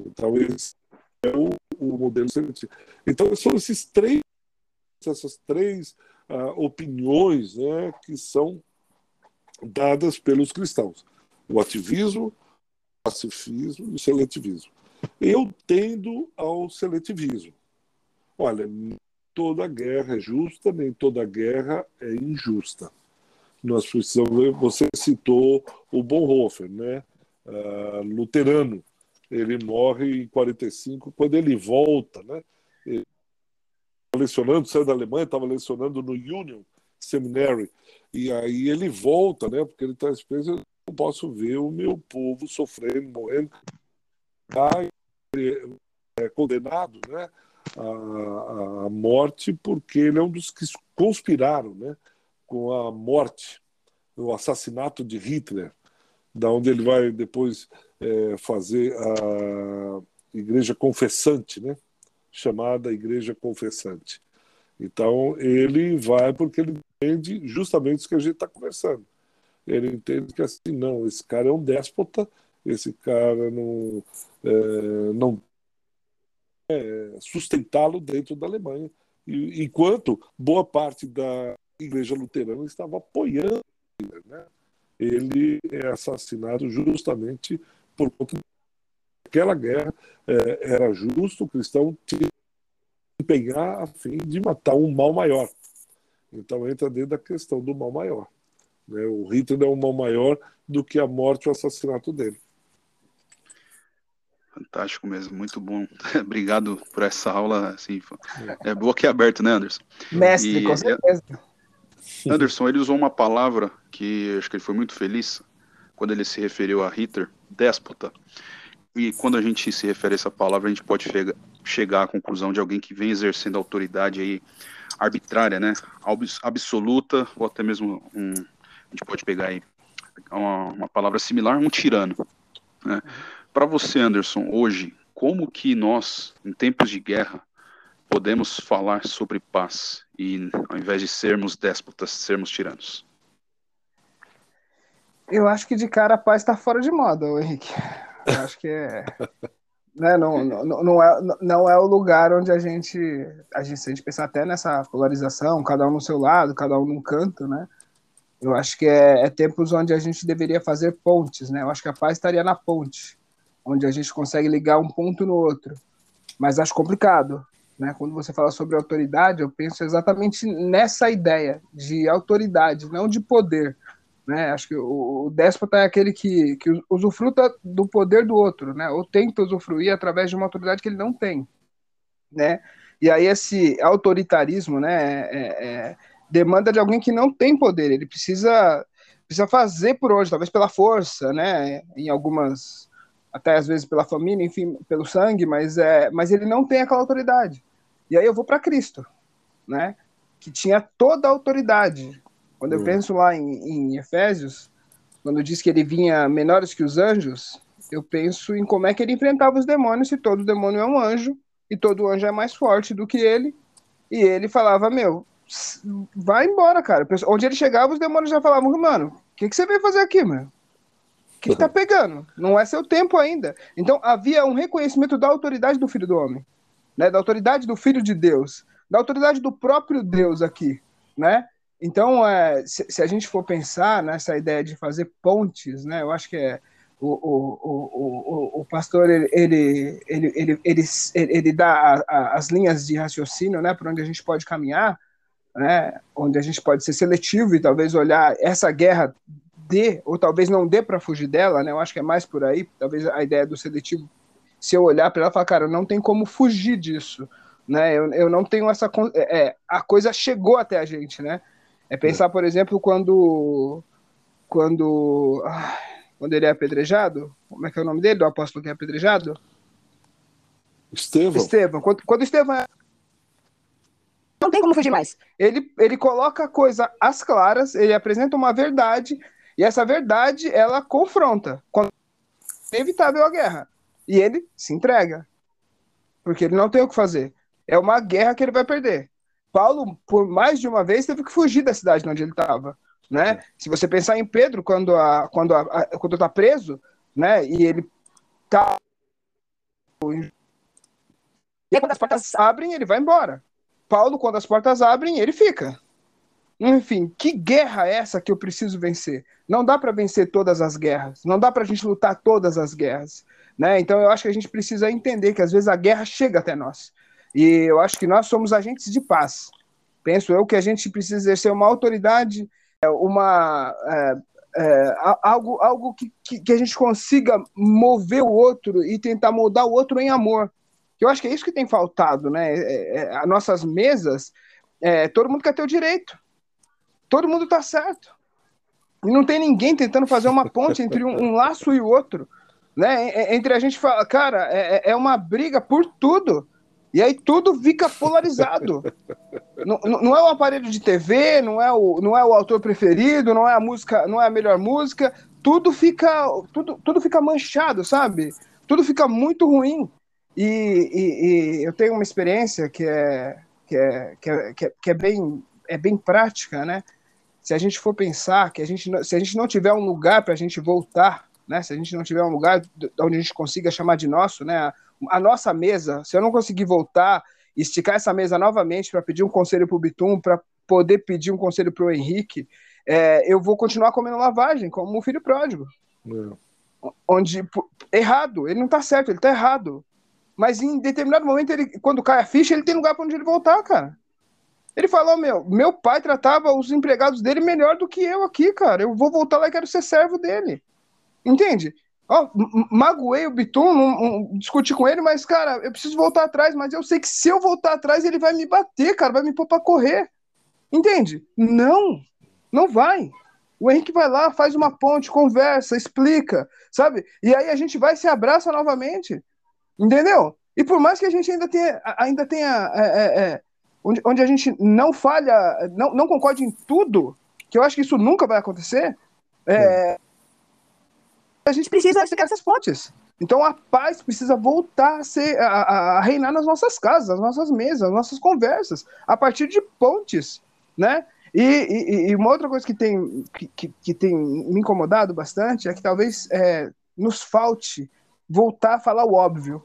Então, esse é o, o modelo seletivo. Então, são esses três, essas três uh, opiniões né, que são dadas pelos cristãos: o ativismo, o pacifismo e o seletivismo. Eu tendo ao seletivismo. Olha, toda guerra é justa, nem toda guerra é injusta. Nós precisamos. Você citou o Bonhoeffer, né? Uh, luterano. Ele morre em 45, quando ele volta, né? Ele, lecionando, saiu da Alemanha, estava lecionando no Union Seminary e aí ele volta, né? Porque ele está preso, eu não posso ver o meu povo sofrendo, morrendo. Tá é condenado, né? A, a morte porque ele é um dos que conspiraram, né? Com a morte, o assassinato de Hitler, da onde ele vai depois é, fazer a igreja confessante, né? Chamada igreja confessante. Então ele vai porque ele entende justamente isso que a gente está conversando. Ele entende que assim, não, esse cara é um déspota, esse cara não, é, não é sustentá-lo dentro da Alemanha. Enquanto boa parte da igreja luterana estava apoiando né? ele é assassinado justamente por conta daquela guerra. É, era justo o cristão empenhar a fim de matar um mal maior. Então entra dentro da questão do mal maior. Né? O Hitler é um mal maior do que a morte ou o assassinato dele. Fantástico mesmo, muito bom. *laughs* Obrigado por essa aula. Assim, é boa aberto, né, Anderson? Mestre, e, com certeza. Anderson, ele usou uma palavra que acho que ele foi muito feliz quando ele se referiu a Hitler, déspota. E quando a gente se refere a essa palavra, a gente pode chegar à conclusão de alguém que vem exercendo autoridade aí arbitrária, né, absoluta, ou até mesmo um, a gente pode pegar aí uma, uma palavra similar, um tirano. Né? Para você, Anderson, hoje, como que nós, em tempos de guerra, podemos falar sobre paz e, ao invés de sermos déspotas, sermos tiranos? Eu acho que de cara a paz está fora de moda, Henrique. Eu *laughs* acho que é. né, não, não, não, é, não é o lugar onde a gente, a gente, se a gente pensar até nessa polarização, cada um no seu lado, cada um num canto, né? Eu acho que é, é tempos onde a gente deveria fazer pontes, né? Eu acho que a paz estaria na ponte, onde a gente consegue ligar um ponto no outro. Mas acho complicado, né? Quando você fala sobre autoridade, eu penso exatamente nessa ideia de autoridade, não de poder. Né? Acho que o, o déspota é aquele que, que usufruta do poder do outro, né? ou tenta usufruir através de uma autoridade que ele não tem. Né? E aí esse autoritarismo né, é, é, demanda de alguém que não tem poder. Ele precisa precisa fazer por hoje, talvez pela força, né? Em algumas até às vezes pela família, enfim, pelo sangue, mas é, mas ele não tem aquela autoridade. E aí eu vou para Cristo, né? Que tinha toda a autoridade. Quando eu hum. penso lá em, em Efésios, quando diz que ele vinha menores que os anjos, eu penso em como é que ele enfrentava os demônios, se todo demônio é um anjo, e todo anjo é mais forte do que ele, e ele falava, meu, vai embora, cara. Onde ele chegava, os demônios já falavam, mano, o que, que você veio fazer aqui, mano? O que, que tá pegando? Não é seu tempo ainda. Então havia um reconhecimento da autoridade do Filho do Homem, né? Da autoridade do Filho de Deus, da autoridade do próprio Deus aqui, né? Então, é, se, se, a gente for pensar nessa ideia de fazer pontes, né? Eu acho que é o, o, o, o, pastor ele, ele, ele, ele, ele, ele dá a, a, as linhas de raciocínio né, para onde a gente pode caminhar, né, onde a gente pode ser seletivo e talvez olhar essa guerra dê, ou talvez não dê para fugir dela, né, eu acho que é mais por aí, talvez a ideia do seletivo, se eu olhar para ela e falar, cara, não tem como fugir disso, né, eu, eu não tenho essa, é, a coisa chegou até a gente, né, é pensar, por exemplo, quando, quando, ah, quando ele é apedrejado, como é que é o nome dele, do apóstolo que é apedrejado? Estevão. Estevão. Quando, quando Estevão é... Não tem como fugir mais. Ele, ele coloca a coisa às claras, ele apresenta uma verdade, e essa verdade, ela confronta. Quando é inevitável a guerra. E ele se entrega. Porque ele não tem o que fazer. É uma guerra que ele vai perder. Paulo, por mais de uma vez, teve que fugir da cidade onde ele estava né? Se você pensar em Pedro quando a, quando a, a quando está preso, né? E ele tá e quando as portas abrem, ele vai embora. Paulo, quando as portas abrem, ele fica. Enfim, que guerra é essa que eu preciso vencer? Não dá para vencer todas as guerras. Não dá para a gente lutar todas as guerras. Né? Então eu acho que a gente precisa entender que às vezes a guerra chega até nós. E eu acho que nós somos agentes de paz. Penso eu que a gente precisa exercer uma autoridade é uma é, é, algo, algo que, que, que, a gente consiga mover o outro e tentar moldar o outro em amor. Eu acho que é isso que tem faltado, né? É, é, as nossas mesas, é, todo mundo quer ter o direito, todo mundo está certo. E não tem ninguém tentando fazer uma ponte entre um, um laço e o outro. Né? Entre a gente fala, cara, é, é uma briga por tudo. E aí tudo fica polarizado. não, não é o aparelho de TV, não é o, não é o autor preferido, não é a música, não é a melhor música. Tudo fica, tudo, tudo fica manchado, sabe? Tudo fica muito ruim. E, e, e eu tenho uma experiência que é, que é, que é, que é, é bem, é bem prática, né? Se a gente for pensar que a gente, se a gente não tiver um lugar para a gente voltar, né? Se a gente não tiver um lugar onde a gente consiga chamar de nosso, né? a nossa mesa, se eu não conseguir voltar, esticar essa mesa novamente para pedir um conselho para o Bitum, para poder pedir um conselho para o Henrique, é, eu vou continuar comendo lavagem, como o filho pródigo. É. Onde, errado, ele não está certo, ele está errado. Mas em determinado momento, ele, quando cai a ficha, ele tem lugar para onde ele voltar, cara. Ele falou: meu, meu pai tratava os empregados dele melhor do que eu aqui, cara. Eu vou voltar lá e quero ser servo dele. Entende? Ó, magoei o Bitum, não, discuti com ele, mas, cara, eu preciso voltar atrás, mas eu sei que se eu voltar atrás, ele vai me bater, cara, vai me pôr pra correr. Entende? Não, não vai. O Henrique vai lá, faz uma ponte, conversa, explica, sabe? E aí a gente vai se abraça novamente. Entendeu? E por mais que a gente ainda tenha, ainda tenha é, é, é, onde, onde a gente não falha, não, não concorde em tudo, que eu acho que isso nunca vai acontecer, é, a gente precisa explicar essas pontes. Então a paz precisa voltar a, ser, a, a, reinar nas nossas casas, nas nossas mesas, nas nossas conversas, a partir de pontes, né? E, e, e uma outra coisa que tem, que, que, tem me incomodado bastante é que talvez é, nos falte voltar a falar o óbvio,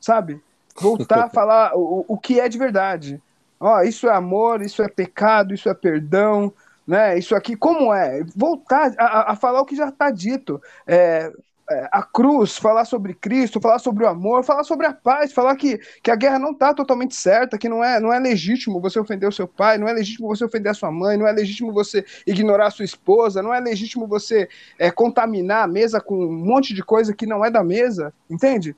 sabe? Voltar a *laughs* falar o, o que é de verdade. Ó, isso é amor, isso é pecado, isso é perdão, né? Isso aqui, como é? Voltar a, a falar o que já está dito. É, é, a cruz, falar sobre Cristo, falar sobre o amor, falar sobre a paz, falar que, que a guerra não está totalmente certa, que não é, não é legítimo você ofender o seu pai, não é legítimo você ofender a sua mãe, não é legítimo você ignorar a sua esposa, não é legítimo você é, contaminar a mesa com um monte de coisa que não é da mesa, entende?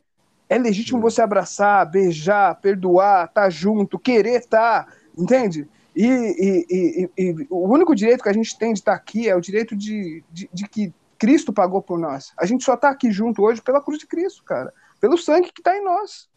É legítimo você abraçar, beijar, perdoar, tá junto, querer tá, entende? E, e, e, e, o único direito que a gente tem de estar aqui é o direito de, de, de que Cristo pagou por nós. A gente só está aqui junto hoje pela cruz de Cristo, cara. Pelo sangue que está em nós.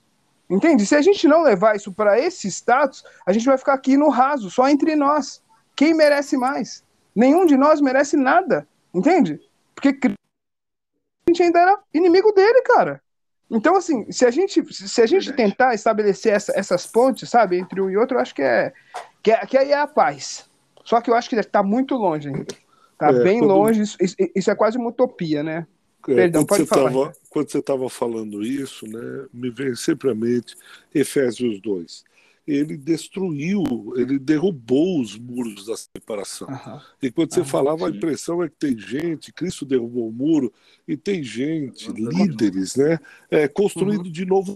Entende? Se a gente não levar isso para esse status, a gente vai ficar aqui no raso, só entre nós. Quem merece mais? Nenhum de nós merece nada. Entende? Porque a gente ainda era inimigo dele, cara. Então, assim, se a gente, se a gente tentar estabelecer essa, essas pontes, sabe, entre um e outro, eu acho que é, que, é, que aí é a paz. Só que eu acho que está muito longe ainda. Está é, bem quando... longe, isso, isso, é quase uma utopia, né? É, Perdão, pode falar. Tava, quando você estava falando isso, né, me vem sempre à mente Efésios 2 ele destruiu, ele derrubou os muros da separação. Uhum. E quando você uhum, falava, a impressão é que tem gente, Cristo derrubou o muro, e tem gente, uhum. líderes, né, é, construindo uhum. de novo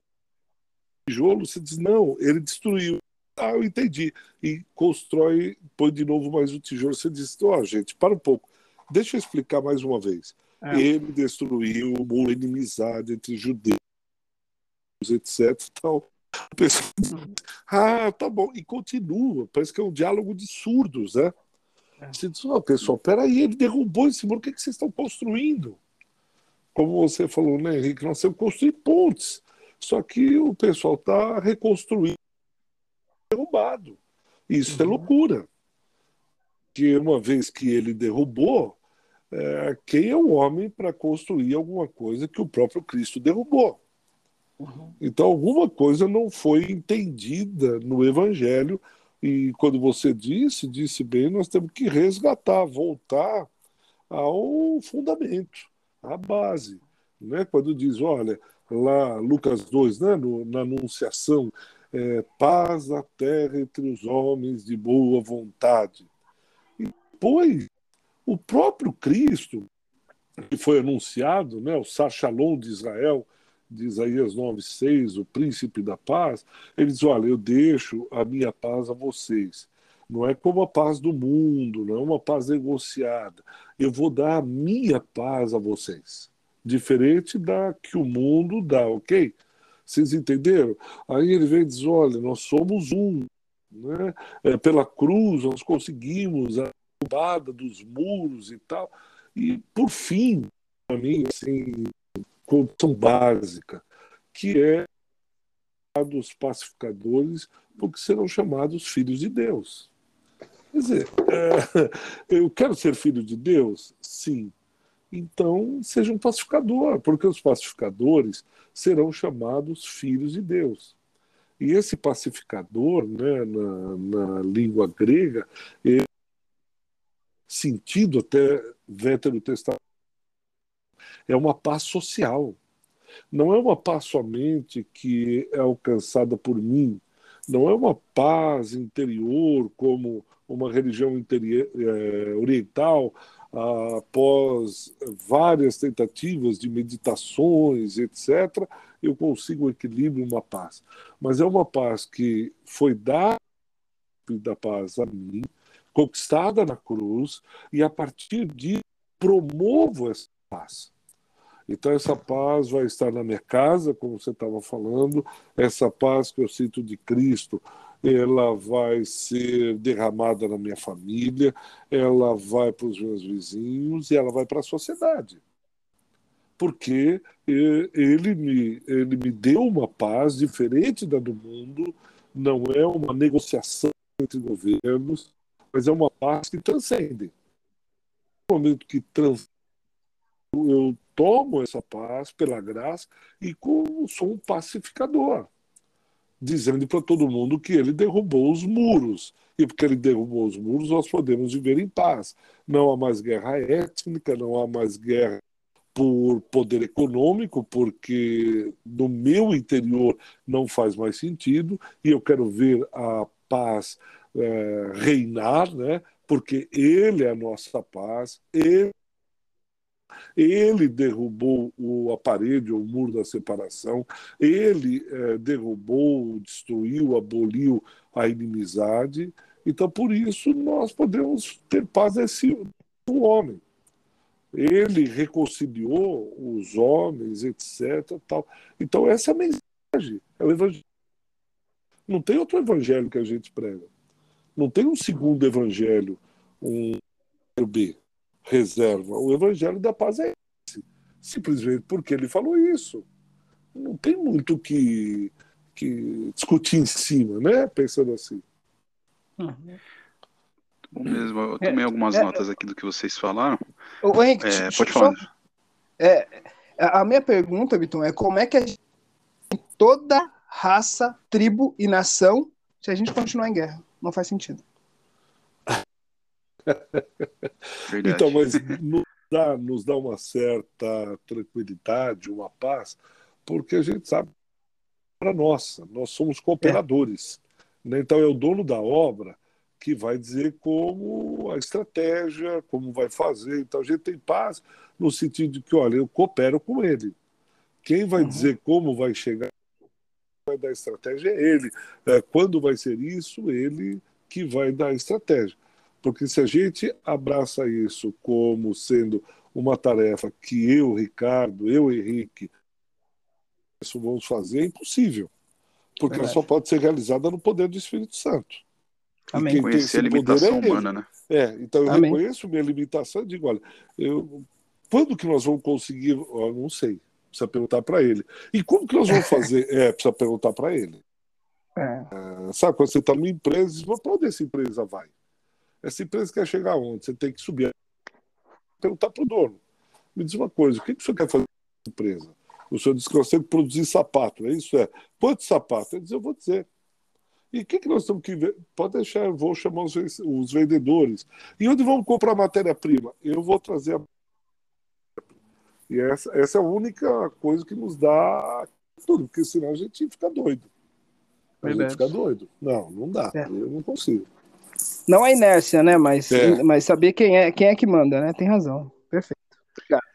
tijolo. Você diz, não, ele destruiu. Ah, eu entendi. E constrói, põe de novo mais um tijolo. Você diz, ó, oh, gente, para um pouco. Deixa eu explicar mais uma vez. É. Ele destruiu o muro, inimizade entre judeus, etc. Tal a pessoa diz, ah, tá bom, e continua. Parece que é um diálogo de surdos, né? É. Você diz, oh, pessoal, peraí, ele derrubou esse muro, o que, é que vocês estão construindo? Como você falou, né, Henrique? Nós temos que construir pontes. Só que o pessoal está reconstruindo derrubado. Isso é uhum. é loucura. Que uma vez que ele derrubou, é, quem é o homem para construir alguma coisa que o próprio Cristo derrubou? Então, alguma coisa não foi entendida no Evangelho. E quando você disse, disse bem, nós temos que resgatar, voltar ao fundamento, à base. Né? Quando diz, olha, lá Lucas 2, né, no, na Anunciação, é, paz na terra entre os homens de boa vontade. E depois, o próprio Cristo, que foi anunciado, né, o Sachalom de Israel, de Isaías 9,6, o príncipe da paz, ele diz: Olha, eu deixo a minha paz a vocês. Não é como a paz do mundo, não é uma paz negociada. Eu vou dar a minha paz a vocês. Diferente da que o mundo dá, ok? Vocês entenderam? Aí ele vem e diz: Olha, nós somos um. Né? É, pela cruz nós conseguimos a derrubada dos muros e tal. E, por fim, para mim, assim, condição básica, que é dos pacificadores, porque serão chamados filhos de Deus. Quer dizer, é, eu quero ser filho de Deus? Sim. Então, seja um pacificador, porque os pacificadores serão chamados filhos de Deus. E esse pacificador, né, na, na língua grega, é sentido até veterotestamento é uma paz social. Não é uma paz somente que é alcançada por mim, não é uma paz interior como uma religião interior, é, oriental após várias tentativas de meditações, etc., eu consigo um equilíbrio, uma paz. Mas é uma paz que foi dada da paz a mim, conquistada na cruz, e a partir de promovo essa paz. Então, essa paz vai estar na minha casa, como você estava falando, essa paz que eu sinto de Cristo, ela vai ser derramada na minha família, ela vai para os meus vizinhos e ela vai para a sociedade. Porque ele me, ele me deu uma paz diferente da do mundo, não é uma negociação entre governos, mas é uma paz que transcende. No momento que trans, eu tomo essa paz pela graça e como sou um pacificador, dizendo para todo mundo que ele derrubou os muros. E porque ele derrubou os muros, nós podemos viver em paz. Não há mais guerra étnica, não há mais guerra por poder econômico, porque no meu interior não faz mais sentido, e eu quero ver a paz é, reinar, né? porque Ele é a nossa paz, Ele ele derrubou o aparelho, o muro da separação, ele é, derrubou, destruiu, aboliu a inimizade. Então, por isso, nós podemos ter paz esse o homem. Ele reconciliou os homens, etc. Tal. Então, essa é a mensagem. É o evangelho. Não tem outro evangelho que a gente prega. Não tem um segundo evangelho, um B, reserva. O evangelho da paz é esse. Simplesmente porque ele falou isso. Não tem muito que, que discutir em cima, né? Pensando assim. Uhum. Bom mesmo, eu tomei é, algumas é, notas aqui do que vocês falaram. O Henrique, é, pode falar. Só, é, a minha pergunta, Vitor, é como é que a gente, toda raça, tribo e nação se a gente continuar em guerra? Não faz sentido. Então, mas nos dá, nos dá uma certa tranquilidade, uma paz, porque a gente sabe para nossa, nós somos cooperadores. É. Então é o dono da obra que vai dizer como a estratégia, como vai fazer. Então a gente tem paz no sentido de que, olha, eu coopero com ele. Quem vai uhum. dizer como vai chegar, vai dar estratégia é ele. É, quando vai ser isso, ele que vai dar estratégia. Porque se a gente abraça isso como sendo uma tarefa que eu, Ricardo, eu, Henrique, isso vamos fazer, é impossível. Porque Verdade. ela só pode ser realizada no poder do Espírito Santo. Amém. Conhecer a limitação é humana, né? É, então eu Amém. reconheço minha limitação e digo, olha, eu, quando que nós vamos conseguir? Eu não sei, precisa perguntar para ele. E como que nós vamos *laughs* fazer? é, precisa perguntar para ele. É. É, sabe, quando você está numa empresa, para onde essa empresa vai? Essa empresa quer chegar onde? Você tem que subir, perguntar para o dono. Me diz uma coisa, o que, que o senhor quer fazer com empresa? O senhor disse que nós temos que produzir sapato, é isso? É. Quanto sapato? Ele diz, eu vou dizer. E o que, que nós temos que ver? Pode deixar, eu vou chamar os, os vendedores. E onde vamos comprar matéria-prima? Eu vou trazer a. E essa, essa é a única coisa que nos dá tudo, porque senão a gente fica doido. A gente fica doido. Não, não dá. É. Eu não consigo. Não a inércia, né? Mas, é. mas saber quem é, quem é que manda, né? Tem razão. Perfeito. Obrigado.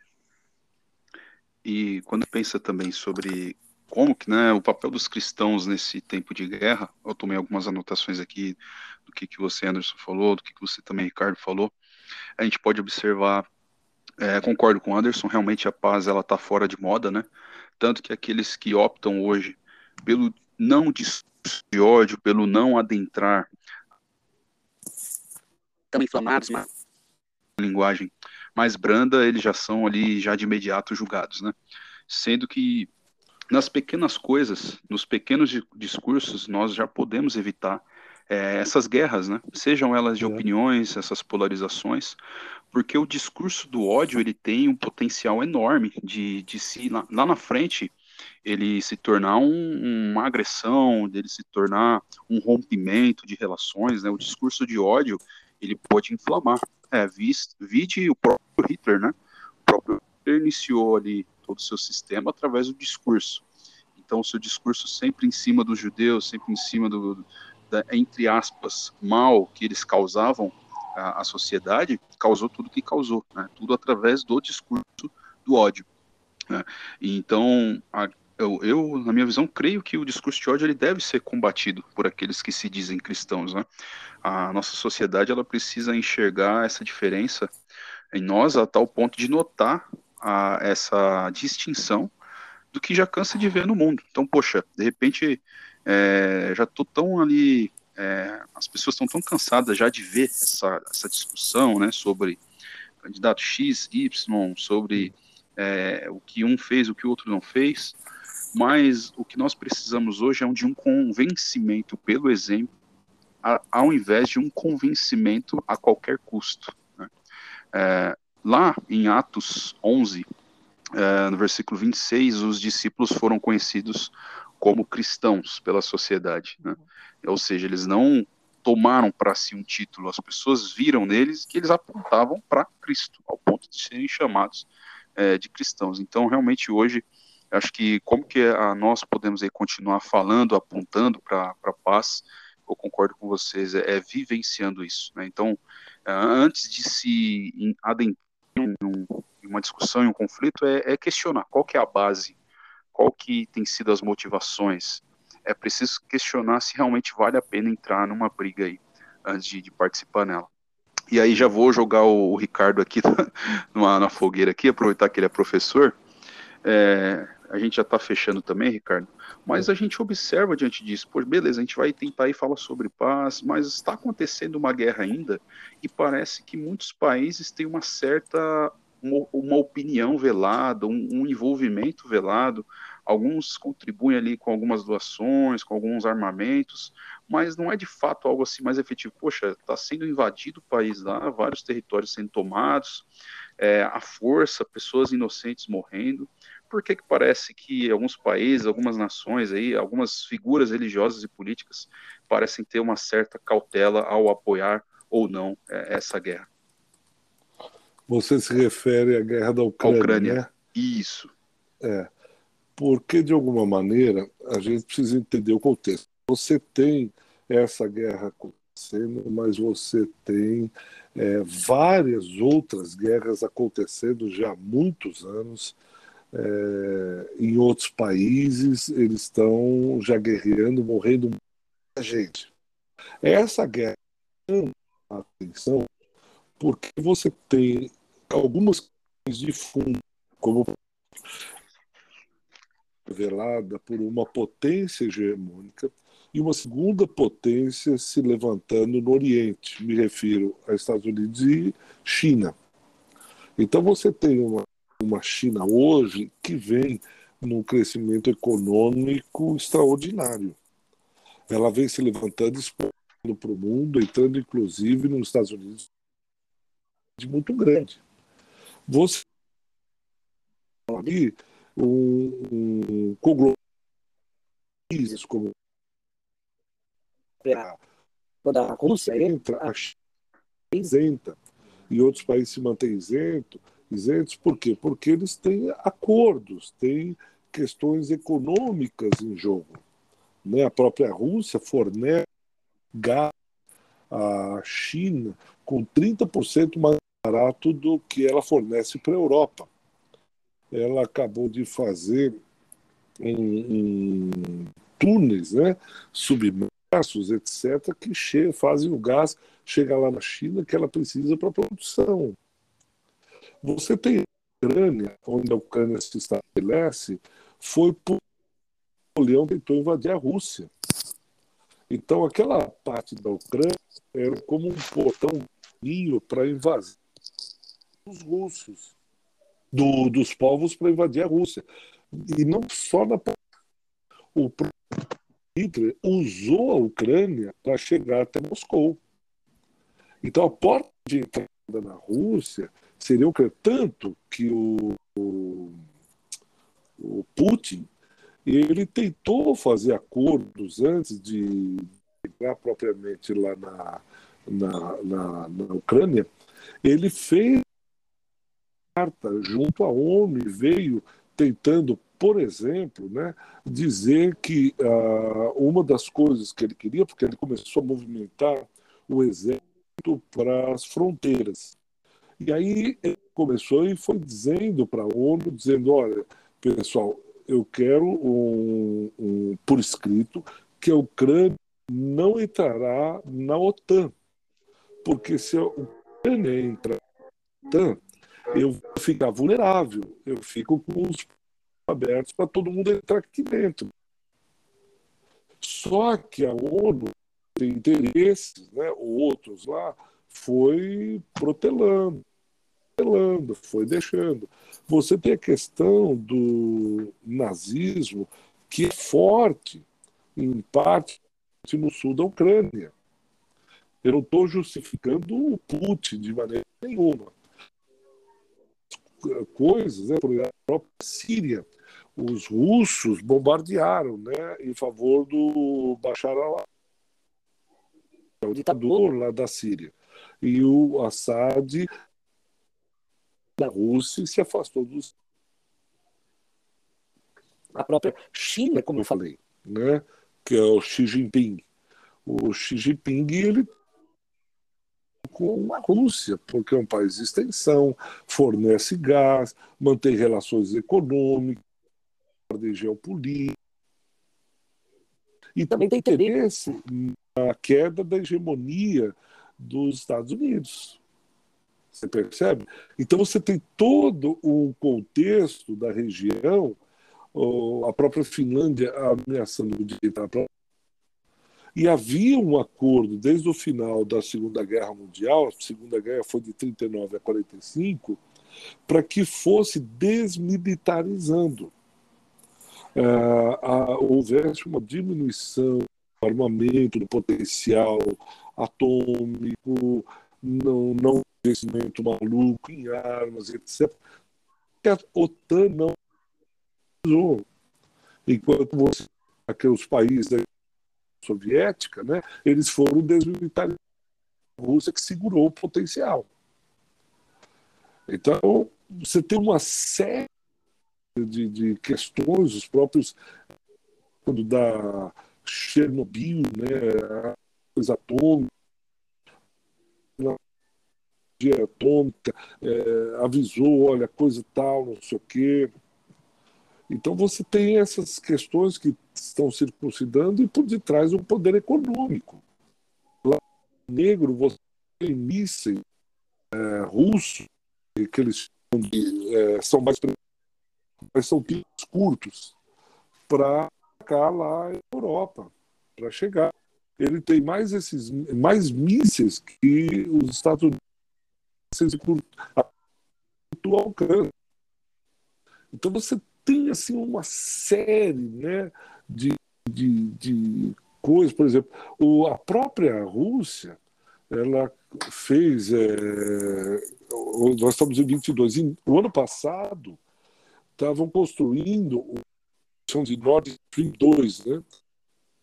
E quando pensa também sobre como que, né, o papel dos cristãos nesse tempo de guerra, eu tomei algumas anotações aqui do que, que você, Anderson, falou, do que, que você também, Ricardo, falou, a gente pode observar, é, concordo com o Anderson, realmente a paz, ela está fora de moda, né, tanto que aqueles que optam hoje pelo não discurso de ódio, pelo não adentrar, também inflamados, mas linguagem mais branda, eles já são ali, já de imediato julgados, né, sendo que nas pequenas coisas, nos pequenos discursos, nós já podemos evitar é, essas guerras, né? Sejam elas de opiniões, essas polarizações, porque o discurso do ódio ele tem um potencial enorme de, de se lá, lá na frente ele se tornar um, uma agressão, dele se tornar um rompimento de relações, né? O discurso de ódio ele pode inflamar. É, vide o próprio Hitler, né? O próprio Hitler iniciou ali todo o seu sistema através do discurso. Então, o seu discurso sempre em cima dos judeus, sempre em cima do, da, entre aspas, mal que eles causavam à, sociedade, causou tudo que causou, né? tudo através do discurso do ódio. Né? Então, a, eu, eu, na minha visão, creio que o discurso de ódio ele deve ser combatido por aqueles que se dizem cristãos. Né? A nossa sociedade ela precisa enxergar essa diferença em nós a tal ponto de notar a essa distinção do que já cansa de ver no mundo. Então, poxa, de repente é, já estou tão ali, é, as pessoas estão tão cansadas já de ver essa, essa discussão, né, sobre candidato X, Y, sobre é, o que um fez, o que o outro não fez, mas o que nós precisamos hoje é de um convencimento pelo exemplo, ao invés de um convencimento a qualquer custo. Né? É, Lá em Atos 11, é, no versículo 26, os discípulos foram conhecidos como cristãos pela sociedade. Né? Ou seja, eles não tomaram para si um título, as pessoas viram neles que eles apontavam para Cristo, ao ponto de serem chamados é, de cristãos. Então, realmente, hoje, acho que como que a, nós podemos aí, continuar falando, apontando para a paz, eu concordo com vocês, é, é vivenciando isso. Né? Então, é, antes de se adentrar em, um, em uma discussão, em um conflito, é, é, questionar qual que é a base, qual que tem sido as motivações. É preciso questionar se realmente vale a pena entrar numa briga aí, antes de, de participar nela. E aí já vou jogar o, o Ricardo aqui *laughs* numa, na fogueira aqui, aproveitar que ele é professor. É, a gente já está fechando também, Ricardo, mas a gente observa diante disso, pois beleza, a gente vai tentar e falar sobre paz, mas está acontecendo uma guerra ainda e parece que muitos países têm uma certa uma, uma opinião velada, um, um, envolvimento velado. Alguns contribuem ali com algumas doações, com alguns armamentos, mas não é de fato algo assim mais efetivo. Poxa, está sendo invadido o país lá, vários territórios sendo tomados, é, a força, pessoas inocentes morrendo. Por que, que parece que alguns países, algumas nações aí, algumas figuras religiosas e políticas parecem ter uma certa cautela ao apoiar ou não é, essa guerra? Você se refere à guerra da Ucrânia, Ucrânia. Né? Isso. É. Porque, de alguma maneira, a gente precisa entender o contexto. Você tem essa guerra acontecendo, mas você tem é, várias outras guerras acontecendo já há muitos anos. É, em outros países, eles estão já guerreando, morrendo muita gente. Essa guerra chama a atenção porque você tem algumas questões de fundo, como revelada por uma potência hegemônica e uma segunda potência se levantando no Oriente. Me refiro a Estados Unidos e China. Então você tem uma, uma China hoje que vem num crescimento econômico extraordinário. Ela vem se levantando, expondo para o mundo, entrando inclusive nos Estados Unidos de muito grande. Você ali um, um conglomerado como quando a Rússia entra, a China é isenta e outros países se mantêm isento, isentos. Por quê? Porque eles têm acordos, têm questões econômicas em jogo. Né? A própria Rússia fornece gás à China com 30% mais barato do que ela fornece para a Europa. Ela acabou de fazer em túneis né, submersos, etc., que fazem o gás chegar lá na China que ela precisa para a produção. Você tem a Ucrânia, onde a Ucrânia se estabelece, foi por Napoleão tentou invadir a Rússia. Então, aquela parte da Ucrânia era como um portão para invadir dos russos, do, dos povos para invadir a Rússia. E não só na o Hitler usou a Ucrânia para chegar até Moscou. Então a porta de entrada na Rússia seria o tanto que o, o, o Putin ele tentou fazer acordos antes de chegar propriamente lá na, na, na, na Ucrânia, ele fez carta junto à ONU e veio tentando, por exemplo, né, dizer que uh, uma das coisas que ele queria, porque ele começou a movimentar o exército para as fronteiras. E aí começou e foi dizendo para a ONU, dizendo, olha, pessoal, eu quero um, um, por escrito que a Ucrânia não entrará na OTAN, porque se a Ucrânia entra na OTAN, eu ficar vulnerável, eu fico com os abertos para todo mundo entrar aqui dentro. Só que a ONU tem interesses, né, outros lá, foi protelando, protelando, foi deixando. Você tem a questão do nazismo, que é forte, em parte, no sul da Ucrânia. Eu não estou justificando o Putin de maneira nenhuma coisas, né? por exemplo, a própria Síria, os russos bombardearam né, em favor do Bashar al-Assad, o ditador lá da Síria. E o Assad, da Rússia, se afastou dos. A própria China, como eu falei, né, que é o Xi Jinping. O Xi Jinping ele com a Rússia, porque é um país de extensão, fornece gás, mantém relações econômicas, ordem geopolítica. E também tem interesse na queda da hegemonia dos Estados Unidos. Você percebe? Então você tem todo o contexto da região a própria Finlândia ameaçando de entrar e havia um acordo desde o final da Segunda Guerra Mundial, a Segunda Guerra foi de 39 a 45, para que fosse desmilitarizando. Uh, houvesse uma diminuição do armamento, do potencial atômico, não, não investimento maluco em armas, etc. A OTAN não usou. Enquanto você, aqueles países da soviética, né, eles foram desmilitarizados. A Rússia que segurou o potencial. Então, você tem uma série de, de questões, os próprios quando da Chernobyl, né, coisa atômica, atômica, é, avisou, olha, coisa tal, não sei o quê. Então você tem essas questões que estão circuncidando e por detrás um poder econômico. Lá no negro você tem mísseis é, russos, que eles de, é, são mais mas são tiros curtos para cá lá na Europa, para chegar. Ele tem mais esses mais mísseis que os Estados Unidos curto alcance. Então você tem assim uma série né, de, de, de coisas, por exemplo, o, a própria Rússia, ela fez, é, nós estamos em 22, em, o ano passado estavam construindo o chão de Nord Stream 2, né?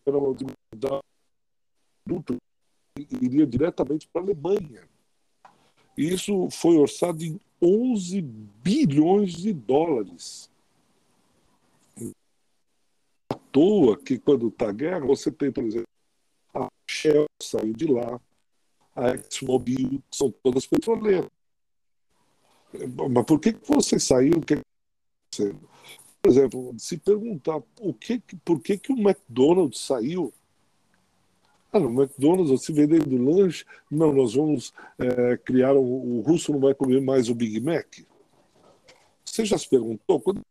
Era uma produto iria diretamente para a Alemanha. E isso foi orçado em 11 bilhões de dólares toa que quando está guerra, você tem, por exemplo, a Shell saiu de lá, a ExxonMobil, são todas petroleiras. Mas por que, que você saiu? Que por exemplo, se perguntar o que, por que, que o McDonald's saiu, ah, no McDonald's, você vendendo lanche, não, nós vamos é, criar, o, o russo não vai comer mais o Big Mac. Você já se perguntou, quando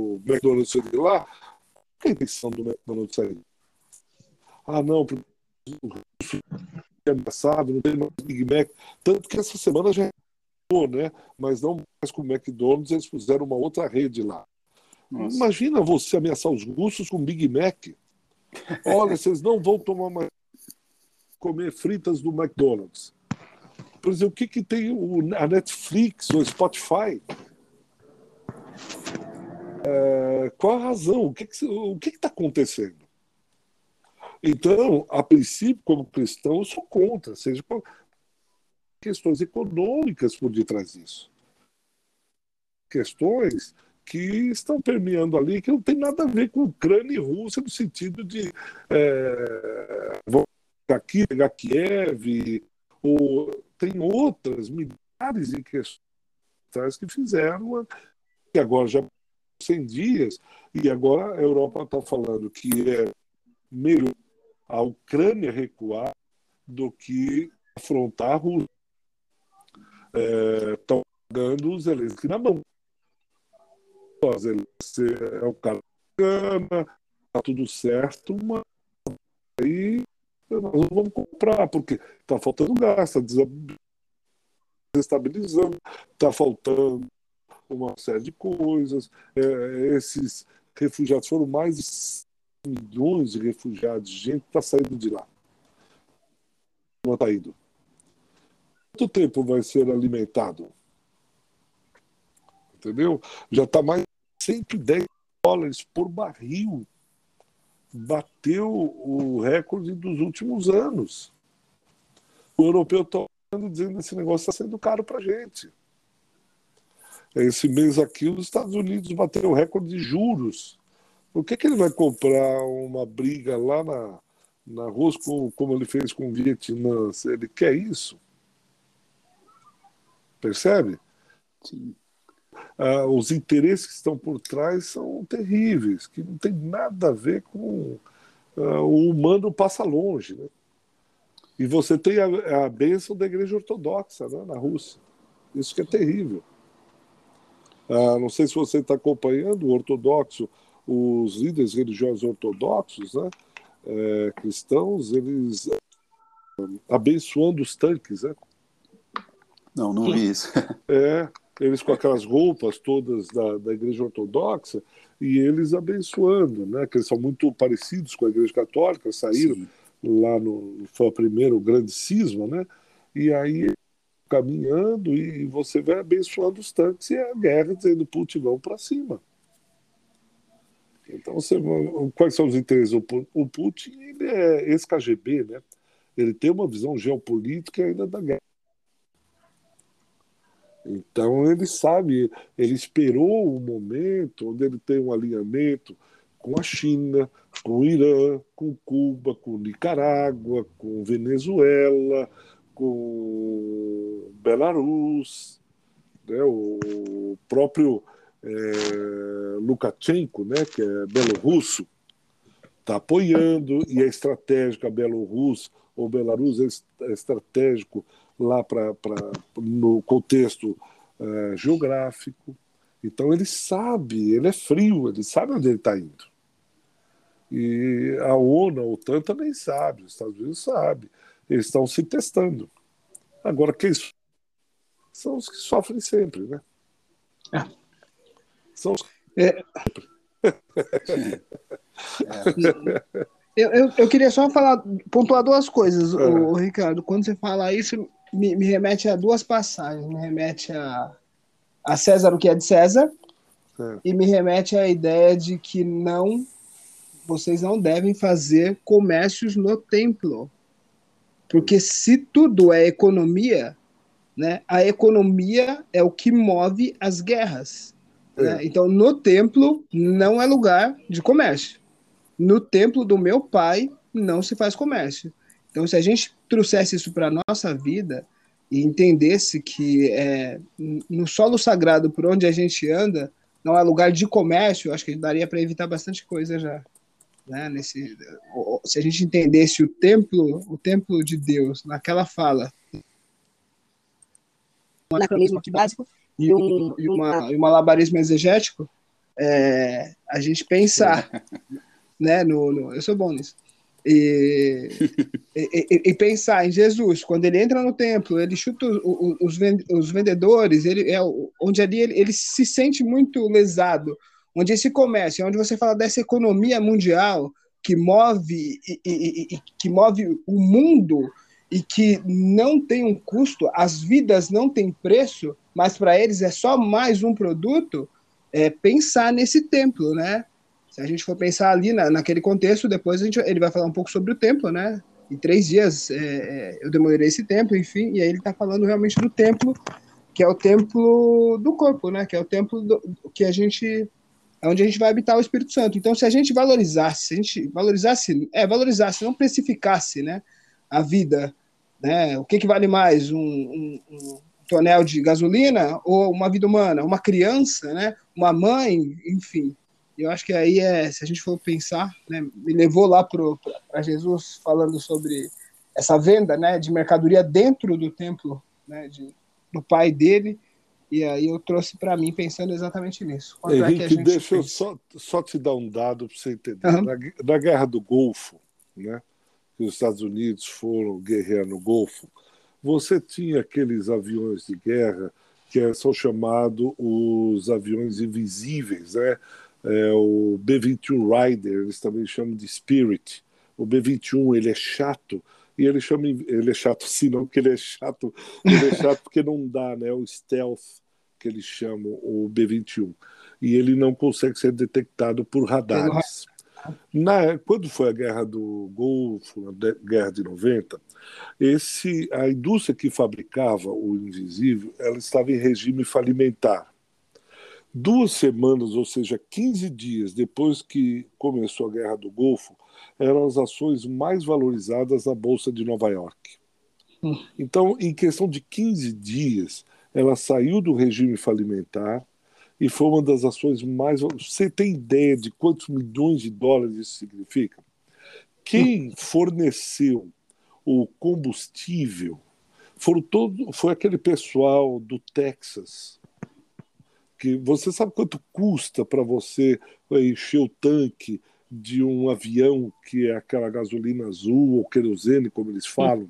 o McDonald's saiu de lá, qual é a intenção do McDonald's sair? Ah, não, porque é ameaçado, não tem mais Big Mac. Tanto que essa semana já né? Mas não mais com o McDonald's, eles fizeram uma outra rede lá. Nossa. Imagina você ameaçar os russos com Big Mac. Olha, vocês não vão tomar mais comer fritas do McDonald's. Por exemplo, o que, que tem o, a Netflix, o Spotify? É, qual a razão? O que está que, que que tá acontecendo? Então, a princípio, como cristão, eu sou contra, seja por questões econômicas por detrás disso. Questões que estão permeando ali, que não tem nada a ver com Ucrânia e Rússia, no sentido de é, aqui, pegar Kiev, ou tem outras milhares de questões que fizeram, que agora já 100 dias, e agora a Europa está falando que é melhor a Ucrânia recuar do que afrontar a Rússia. Estão é, dando os Zelensky na mão. Zelensky é o cara está tudo certo, mas nós não vamos comprar, porque está faltando gás, está desestabilizando, está faltando uma série de coisas. É, esses refugiados foram mais de milhões de refugiados, gente está saindo de lá. Não está indo. Quanto tempo vai ser alimentado? Entendeu? Já está mais de 110 dólares por barril. Bateu o recorde dos últimos anos. O europeu está dizendo que esse negócio está sendo caro para a gente. Esse mês aqui, os Estados Unidos bateram recorde de juros. Por que, que ele vai comprar uma briga lá na, na Rússia, como ele fez com o Vietnã? Ele quer isso? Percebe? Sim. Ah, os interesses que estão por trás são terríveis, que não tem nada a ver com ah, o humano passa longe. Né? E você tem a, a bênção da igreja ortodoxa né, na Rússia. Isso que é terrível. Ah, não sei se você está acompanhando o ortodoxo, os líderes religiosos ortodoxos, né, é, cristãos, eles abençoando os tanques, né? Não, não vi isso. É, eles com aquelas roupas todas da, da igreja ortodoxa e eles abençoando, né? Que eles são muito parecidos com a igreja católica, saíram Sim. lá no foi o primeiro grande cisma, né? E aí caminhando e você vai abençoando os tanques e a guerra dizendo Putin vão para cima. Então você, quais são os interesses? O Putin ele é ex-KGB, né? Ele tem uma visão geopolítica ainda da guerra. Então ele sabe, ele esperou o momento onde ele tem um alinhamento com a China, com o Irã, com Cuba, com Nicarágua, com Venezuela, com Belarus, né, o próprio é, Lukashenko, né, que é belorrusso, está apoiando e é estratégico a Belarus ou Belarus é, é estratégico lá para no contexto uh, geográfico. Então ele sabe, ele é frio, ele sabe onde ele está indo. E a ONU, a OTAN também sabe, os Estados Unidos sabem. Eles estão se testando. Agora, quem são os que sofrem sempre, né? É. São os *laughs* é. é. Eu, eu, eu, queria só falar, pontuar duas coisas, é. Ricardo. Quando você fala isso, me, me, remete a duas passagens. Me remete a, a César o que é de César é. e me remete à ideia de que não vocês não devem fazer comércios no templo. Porque se tudo é economia, né, a economia é o que move as guerras. É. Né? Então, no templo não é lugar de comércio. No templo do meu pai não se faz comércio. Então, se a gente trouxesse isso para a nossa vida e entendesse que é, no solo sagrado por onde a gente anda não é lugar de comércio, acho que daria para evitar bastante coisa já. Né? Nesse, se a gente entendesse o templo, o templo de Deus, naquela fala, um anacronismo básico e um, e uma, e um malabarismo exegético, é, a gente pensar, né, no, no, eu sou bom nisso, e, e, e, pensar em Jesus, quando ele entra no templo, ele chuta os, os vendedores, ele é onde ali ele, ele se sente muito lesado, onde esse comércio, onde você fala dessa economia mundial que move e, que move o mundo e que não tem um custo, as vidas não têm preço, mas para eles é só mais um produto, é pensar nesse templo, né? A gente for pensar ali na, naquele contexto, depois a gente, ele vai falar um pouco sobre o templo, né? Em três dias é, é, eu demorei esse templo, enfim, e aí ele está falando realmente do templo, que é o templo do corpo, né? Que é o templo do, que a gente é onde a gente vai habitar o Espírito Santo. Então, se a gente valorizasse, se a gente valorizasse, é, valorizasse, não precificasse, né, a vida, né, o que, que vale mais, um, um, um, tonel de gasolina ou uma vida humana, uma criança, né, uma mãe, enfim. Eu acho que aí é, se a gente for pensar, né, me levou lá para Jesus falando sobre essa venda, né, de mercadoria dentro do templo, né, de, do pai dele, e aí eu trouxe para mim pensando exatamente nisso. Quanto Henrique, é que deixa eu só, só te dar um dado para você entender. Uhum. Na, na, Guerra do Golfo, né, que os Estados Unidos foram guerrear no Golfo, você tinha aqueles aviões de guerra que são chamados os aviões invisíveis, né? É, o B-21 Rider, eles também chamam de Spirit. O B-21 ele é chato, e ele chama ele é chato *laughs* sim, não porque ele é chato, ele é chato porque não dá, né? O stealth que eles chamam o B21 e ele não consegue ser detectado por radares. Na, quando foi a guerra do Golfo, a guerra de 90, esse, a indústria que fabricava o invisível, ela estava em regime falimentar. Duas semanas, ou seja, 15 dias depois que começou a Guerra do Golfo, eram as ações mais valorizadas na Bolsa de Nova York. Hum. Então, em questão de 15 dias, ela saiu do regime falimentar e foi uma das ações mais. Você tem ideia de quantos milhões de dólares isso significa? Quem hum. forneceu o combustível foram todo, foi aquele pessoal do Texas porque você sabe quanto custa para você encher o tanque de um avião que é aquela gasolina azul ou querosene, como eles falam,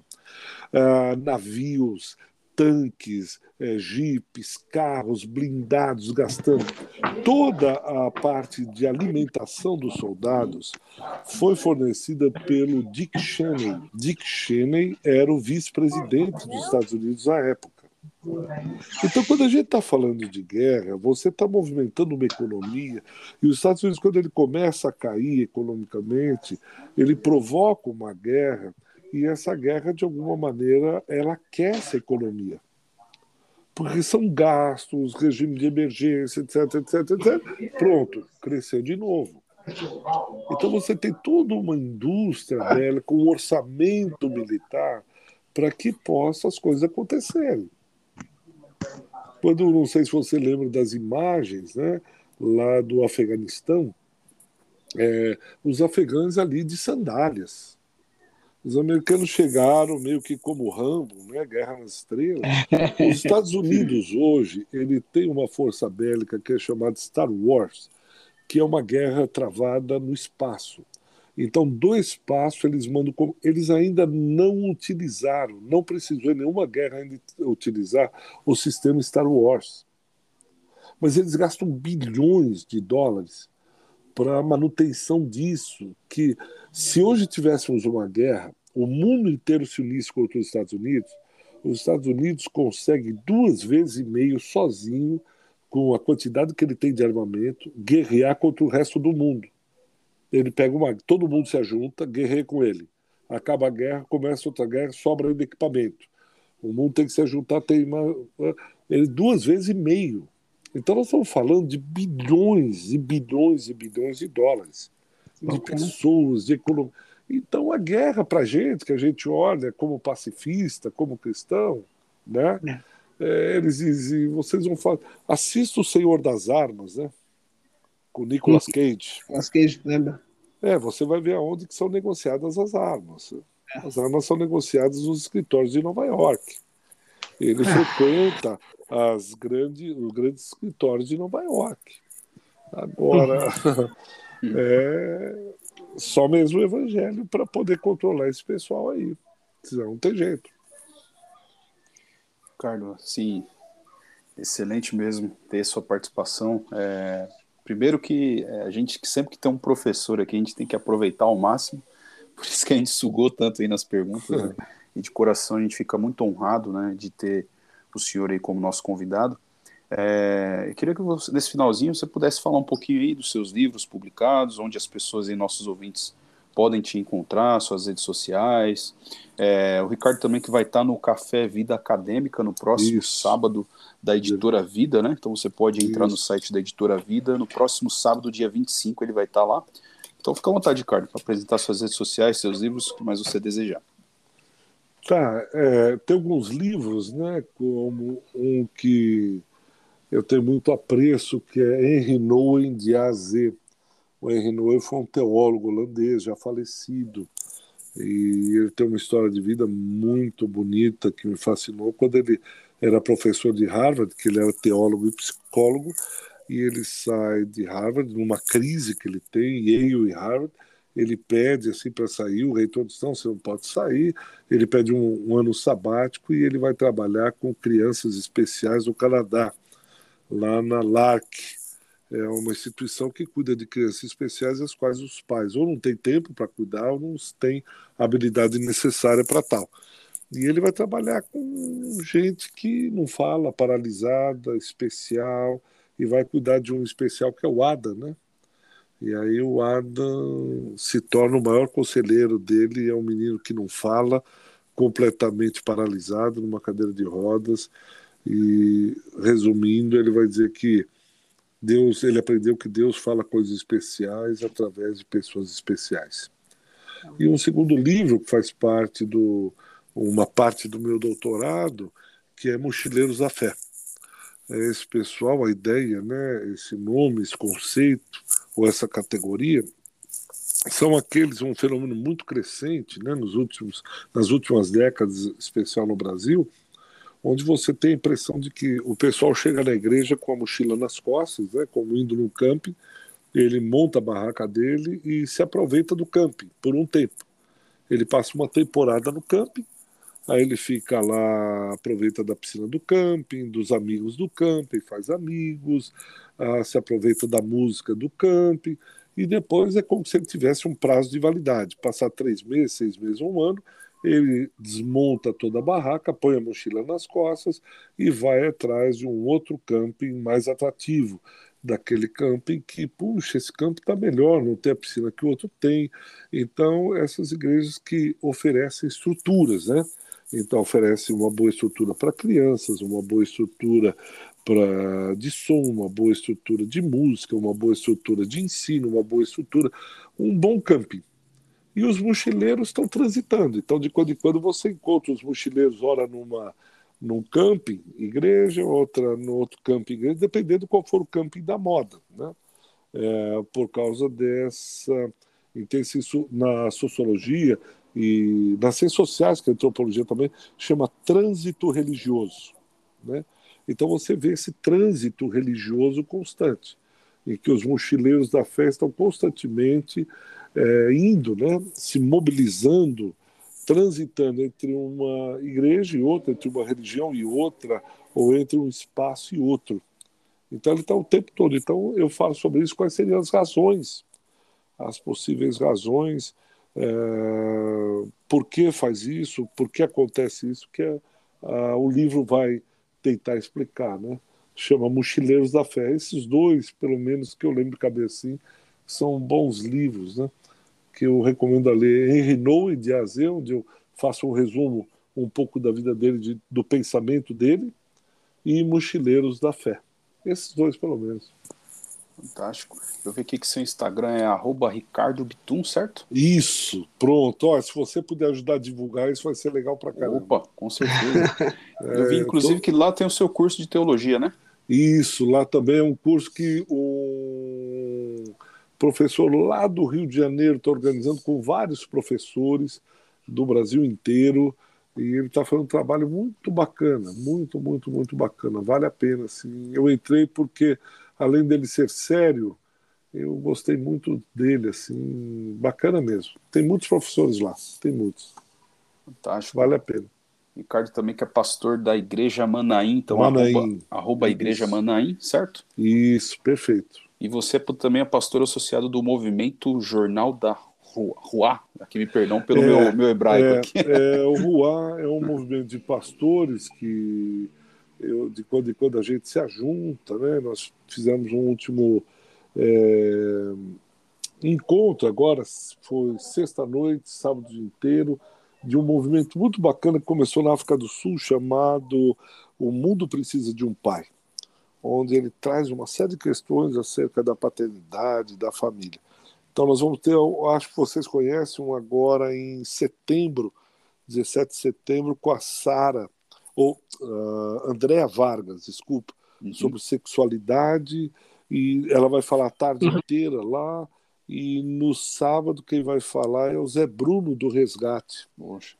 uh, navios, tanques, é, jipes, carros blindados, gastando toda a parte de alimentação dos soldados foi fornecida pelo Dick Cheney. Dick Cheney era o vice-presidente dos Estados Unidos à época. Então, quando a gente está falando de guerra, você está movimentando uma economia, e os Estados Unidos, quando ele começa a cair economicamente, ele provoca uma guerra e essa guerra, de alguma maneira, ela aquece a economia. Porque são gastos, regime de emergência, etc, etc, etc. Pronto, cresceu de novo. Então você tem toda uma indústria dela com um orçamento militar para que possa as coisas acontecerem. Quando, não sei se você lembra das imagens né, lá do Afeganistão, é, os afegães ali de sandálias os americanos chegaram meio que como Rambo, né? Guerra nas Estrelas. *laughs* Os Estados Unidos hoje ele tem uma força bélica que é chamada Star Wars, que é uma guerra travada no espaço. Então, do espaço eles mandam como eles ainda não utilizaram, não precisou em nenhuma guerra ainda utilizar o sistema Star Wars. Mas eles gastam bilhões de dólares para a manutenção disso, que se hoje tivéssemos uma guerra, o mundo inteiro se unisse contra os Estados Unidos, os Estados Unidos consegue duas vezes e meio sozinho, com a quantidade que ele tem de armamento, guerrear contra o resto do mundo. Ele pega uma, todo mundo se ajunta, guerreia com ele. Acaba a guerra, começa outra guerra, sobra ainda equipamento. O mundo tem que se ajuntar, tem uma, ele duas vezes e meio. Então nós estamos falando de bilhões e bilhões e bilhões de dólares, de pessoas, de economia. Então a guerra para a gente, que a gente olha como pacifista, como cristão, né? É. É, eles dizem, vocês vão falar, assista o Senhor das Armas, né? Com Nicolas Cage. Nicolas Cage, lembra? É, você vai ver aonde que são negociadas as armas. É. As armas são negociadas nos escritórios de Nova York. Ele frequenta as grandes, os grandes escritórios de Nova York. Agora, *laughs* é só mesmo o evangelho para poder controlar esse pessoal aí. Senão não tem jeito. Carlos, sim, excelente mesmo ter sua participação. É, primeiro que é, a gente sempre que tem um professor aqui, a gente tem que aproveitar ao máximo. *laughs* Por isso que a gente sugou tanto aí nas perguntas. Né? *laughs* E de coração a gente fica muito honrado né, de ter o senhor aí como nosso convidado. É, eu queria que você, nesse finalzinho você pudesse falar um pouquinho aí dos seus livros publicados, onde as pessoas e nossos ouvintes podem te encontrar, suas redes sociais. É, o Ricardo também que vai estar no Café Vida Acadêmica no próximo Isso. sábado da Editora Vida, né? Então você pode entrar Isso. no site da Editora Vida. No próximo sábado, dia 25, ele vai estar lá. Então fica à vontade, Ricardo, para apresentar suas redes sociais, seus livros, o que mais você desejar. Tá, é, tem alguns livros, né? Como um que eu tenho muito apreço, que é Henry Nouwen de AZ. O Henry Nouwen foi um teólogo holandês, já falecido, e ele tem uma história de vida muito bonita que me fascinou. Quando ele era professor de Harvard, que ele era teólogo e psicólogo, e ele sai de Harvard numa crise que ele tem, Yale e Harvard, ele pede assim para sair, o reitor diz, não, você não pode sair, ele pede um, um ano sabático e ele vai trabalhar com crianças especiais no Canadá lá na LARC. É uma instituição que cuida de crianças especiais, as quais os pais ou não têm tempo para cuidar ou não têm habilidade necessária para tal. E ele vai trabalhar com gente que não fala, paralisada, especial, e vai cuidar de um especial que é o Ada, né? E aí o Ada se torna o maior conselheiro dele, é um menino que não fala, completamente paralisado, numa cadeira de rodas, e resumindo, ele vai dizer que Deus, ele aprendeu que Deus fala coisas especiais através de pessoas especiais. E um segundo livro que faz parte do uma parte do meu doutorado, que é Mochileiros da Fé. É esse pessoal, a ideia, né, esse nome, esse conceito ou essa categoria são aqueles um fenômeno muito crescente, né, nos últimos nas últimas décadas, especial no Brasil, onde você tem a impressão de que o pessoal chega na igreja com a mochila nas costas, né, como indo no camping, ele monta a barraca dele e se aproveita do camping por um tempo. Ele passa uma temporada no camping, aí ele fica lá, aproveita da piscina do camping, dos amigos do camping, faz amigos, ah, se aproveita da música do camping, e depois é como se ele tivesse um prazo de validade. Passar três meses, seis meses, um ano, ele desmonta toda a barraca, põe a mochila nas costas e vai atrás de um outro camping mais atrativo daquele camping que, puxa, esse campo está melhor, não tem a piscina que o outro tem. Então, essas igrejas que oferecem estruturas, né? Então, oferece uma boa estrutura para crianças, uma boa estrutura pra, de som, uma boa estrutura de música, uma boa estrutura de ensino, uma boa estrutura, um bom camping. E os mochileiros estão transitando. Então, de quando em quando, você encontra os mochileiros, ora numa, num camping, igreja, outra no outro camping, igreja, dependendo qual for o camping da moda. Né? É, por causa dessa. Isso na sociologia e nas ciências sociais, que a antropologia também chama trânsito religioso. Né? Então você vê esse trânsito religioso constante, em que os mochileiros da fé estão constantemente é, indo, né, se mobilizando, transitando entre uma igreja e outra, entre uma religião e outra, ou entre um espaço e outro. Então ele está o tempo todo. Então eu falo sobre isso, quais seriam as razões, as possíveis razões, é, por que faz isso, por que acontece isso, que é, a, o livro vai tentar explicar, né? Chama Mochileiros da Fé. Esses dois, pelo menos que eu lembro de cabeça assim, são bons livros, né? Que eu recomendo a ler. Henri Noe de Azé, onde eu faço um resumo um pouco da vida dele, de, do pensamento dele, e Mochileiros da Fé. Esses dois, pelo menos. Fantástico. Eu vi aqui que seu Instagram é Ricardo Bitum, certo? Isso, pronto. Ó, se você puder ajudar a divulgar, isso vai ser legal pra caramba. Opa, com certeza. *laughs* Eu vi, inclusive, tô... que lá tem o seu curso de teologia, né? Isso, lá também é um curso que um professor lá do Rio de Janeiro está organizando com vários professores do Brasil inteiro. E ele está fazendo um trabalho muito bacana, muito, muito, muito bacana. Vale a pena. Assim. Eu entrei porque além dele ser sério, eu gostei muito dele, assim, bacana mesmo. Tem muitos professores lá, tem muitos. Fantástico. Vale a pena. Ricardo também que é pastor da Igreja Manaim, então Manaim. arroba, arroba Igreja Manaim, certo? Isso, perfeito. E você também é pastor associado do movimento Jornal da Rua, aqui me perdão pelo é, meu, meu hebraico é, aqui. É, o Rua é um movimento de pastores que eu, de quando em quando a gente se ajunta, né? Nós fizemos um último é, encontro agora, foi sexta-noite, sábado inteiro, de um movimento muito bacana que começou na África do Sul, chamado O Mundo Precisa de um Pai, onde ele traz uma série de questões acerca da paternidade, da família. Então nós vamos ter, acho que vocês conhecem, um agora em setembro, 17 de setembro, com a Sara, ou uh, Andréa Vargas, desculpa, uhum. sobre sexualidade, e ela vai falar a tarde uhum. inteira lá, e no sábado quem vai falar é o Zé Bruno do Resgate. Poxa.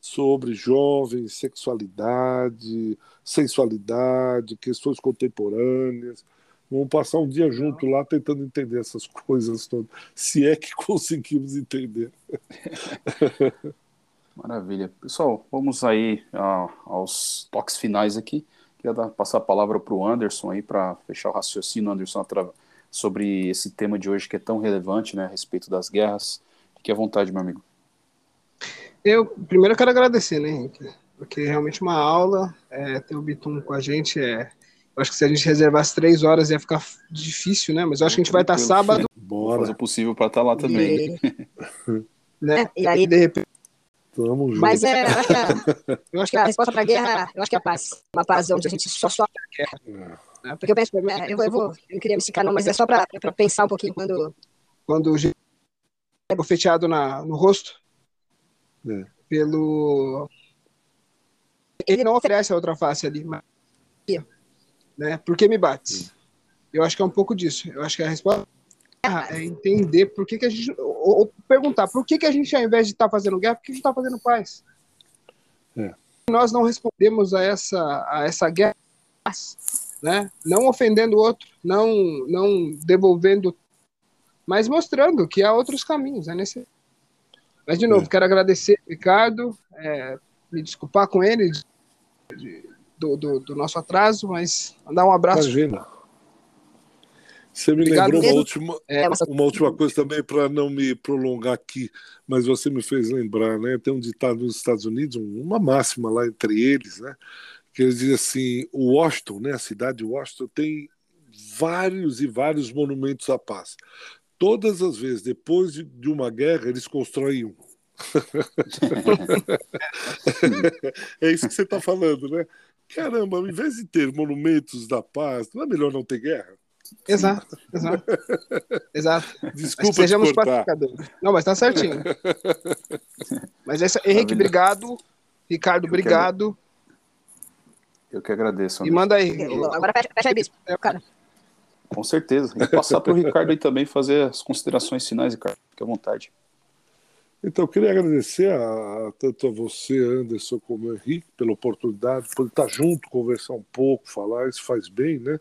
Sobre jovens, sexualidade, sensualidade, questões contemporâneas. Vamos passar um dia junto lá tentando entender essas *laughs* coisas todas, se é que *laughs* conseguimos entender. *laughs* Maravilha. Pessoal, vamos aí aos toques finais aqui. Queria dar, passar a palavra para o Anderson aí para fechar o raciocínio, Anderson, sobre esse tema de hoje que é tão relevante, né, a respeito das guerras. Fique à vontade, meu amigo. Eu primeiro quero agradecer, né, Henrique? Porque realmente uma aula, é, ter o Bitum com a gente é. Eu acho que se a gente reservasse três horas ia ficar difícil, né? Mas eu acho que a gente vai estar sábado. Bora. Fazer o possível para estar lá também. E, *laughs* né? e aí, de repente Tamo junto. Mas é, eu acho que a *laughs* resposta para a guerra, eu acho que é a paz. Uma paz onde a gente só sofre a guerra. É. Porque eu penso, é, eu, eu, vou, eu queria me esticar, não, mas é só para pensar um pouquinho quando. Quando o é bofeteado na, no rosto é. pelo. Ele não oferece a outra face ali, mas. Né? Por que me bate? Eu acho que é um pouco disso. Eu acho que a resposta é entender por que, que a gente. Ou, ou perguntar por que, que a gente, ao invés de estar tá fazendo guerra, por que a gente está fazendo paz? É. nós não respondemos a essa, a essa guerra, né? não ofendendo o outro, não, não devolvendo, mas mostrando que há outros caminhos. É nesse... Mas, de novo, é. quero agradecer, Ricardo, é, me desculpar com ele de, do, do, do, nosso atraso, mas mandar um abraço. Imagina. Você me Obrigado lembrou uma última, é, uma última coisa também para não me prolongar aqui, mas você me fez lembrar, né? Tem um ditado nos Estados Unidos, uma máxima lá entre eles, né? Que eles dizem assim: o Washington, né? A cidade de Washington tem vários e vários monumentos à paz. Todas as vezes, depois de, de uma guerra, eles constroem um. *laughs* é isso que você está falando, né? Caramba, em vez de ter monumentos da paz, não é melhor não ter guerra? Exato, exato. exato. Desculpa mas sejamos pacificadores. Não, mas tá certinho. Mas essa, Henrique, obrigado. Ricardo, obrigado. Eu que agradeço. E manda aí. Agora fecha, fecha aí, bispo. É, cara. Com certeza. E passar para o Ricardo aí também fazer as considerações finais, Ricardo. Fique à vontade. Então, queria agradecer a, tanto a você, Anderson, como o Henrique, pela oportunidade, por estar junto, conversar um pouco, falar, isso faz bem, né?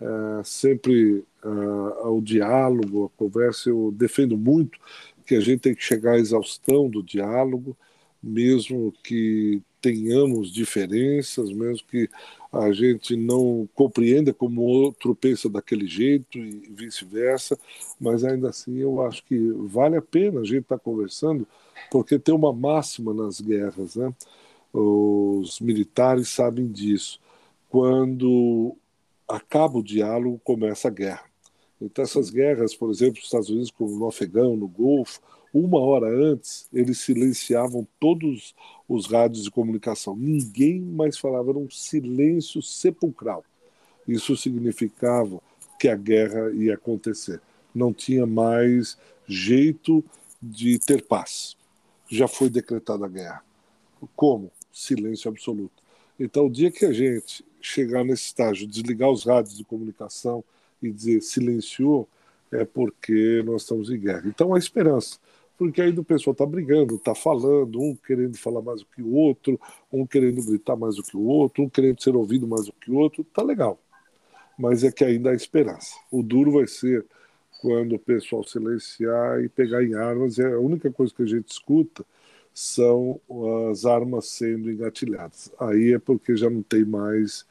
É, sempre o diálogo, a conversa, eu defendo muito que a gente tem que chegar à exaustão do diálogo, mesmo que tenhamos diferenças, mesmo que a gente não compreenda como outro pensa daquele jeito e vice-versa, mas ainda assim eu acho que vale a pena a gente estar tá conversando, porque tem uma máxima nas guerras, né? Os militares sabem disso. Quando acaba o diálogo, começa a guerra. Então, essas guerras, por exemplo, nos Estados Unidos, como no Afegão, no Golfo, uma hora antes, eles silenciavam todos os rádios de comunicação. Ninguém mais falava, era um silêncio sepulcral. Isso significava que a guerra ia acontecer. Não tinha mais jeito de ter paz. Já foi decretada a guerra. Como? Silêncio absoluto. Então, o dia que a gente chegar nesse estágio, desligar os rádios de comunicação e dizer silenciou, é porque nós estamos em guerra. Então, há esperança porque aí o pessoal está brigando, está falando, um querendo falar mais do que o outro, um querendo gritar mais do que o outro, um querendo ser ouvido mais do que o outro, tá legal. Mas é que ainda há esperança. O duro vai ser quando o pessoal silenciar e pegar em armas, é a única coisa que a gente escuta são as armas sendo engatilhadas. Aí é porque já não tem mais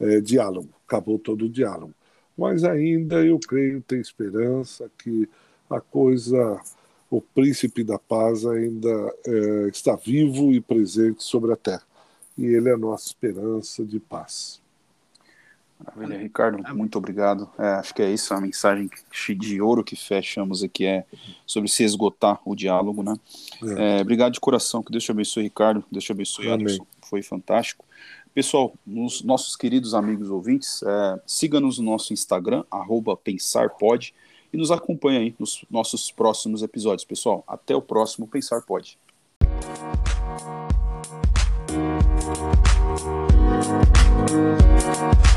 é, diálogo, acabou todo o diálogo. Mas ainda eu creio, tem esperança que a coisa o príncipe da paz ainda é, está vivo e presente sobre a terra. E ele é a nossa esperança de paz. Maravilha, Ricardo, muito obrigado. É, acho que é isso, a mensagem de ouro que fechamos aqui é sobre se esgotar o diálogo, né? É. É, obrigado de coração, que Deus te abençoe, Ricardo, Deus te abençoe, Amém. Anderson, foi fantástico. Pessoal, nos nossos queridos amigos ouvintes, é, siga-nos no nosso Instagram, arroba pensarpod, e nos acompanhe aí nos nossos próximos episódios, pessoal. Até o próximo Pensar Pode. Música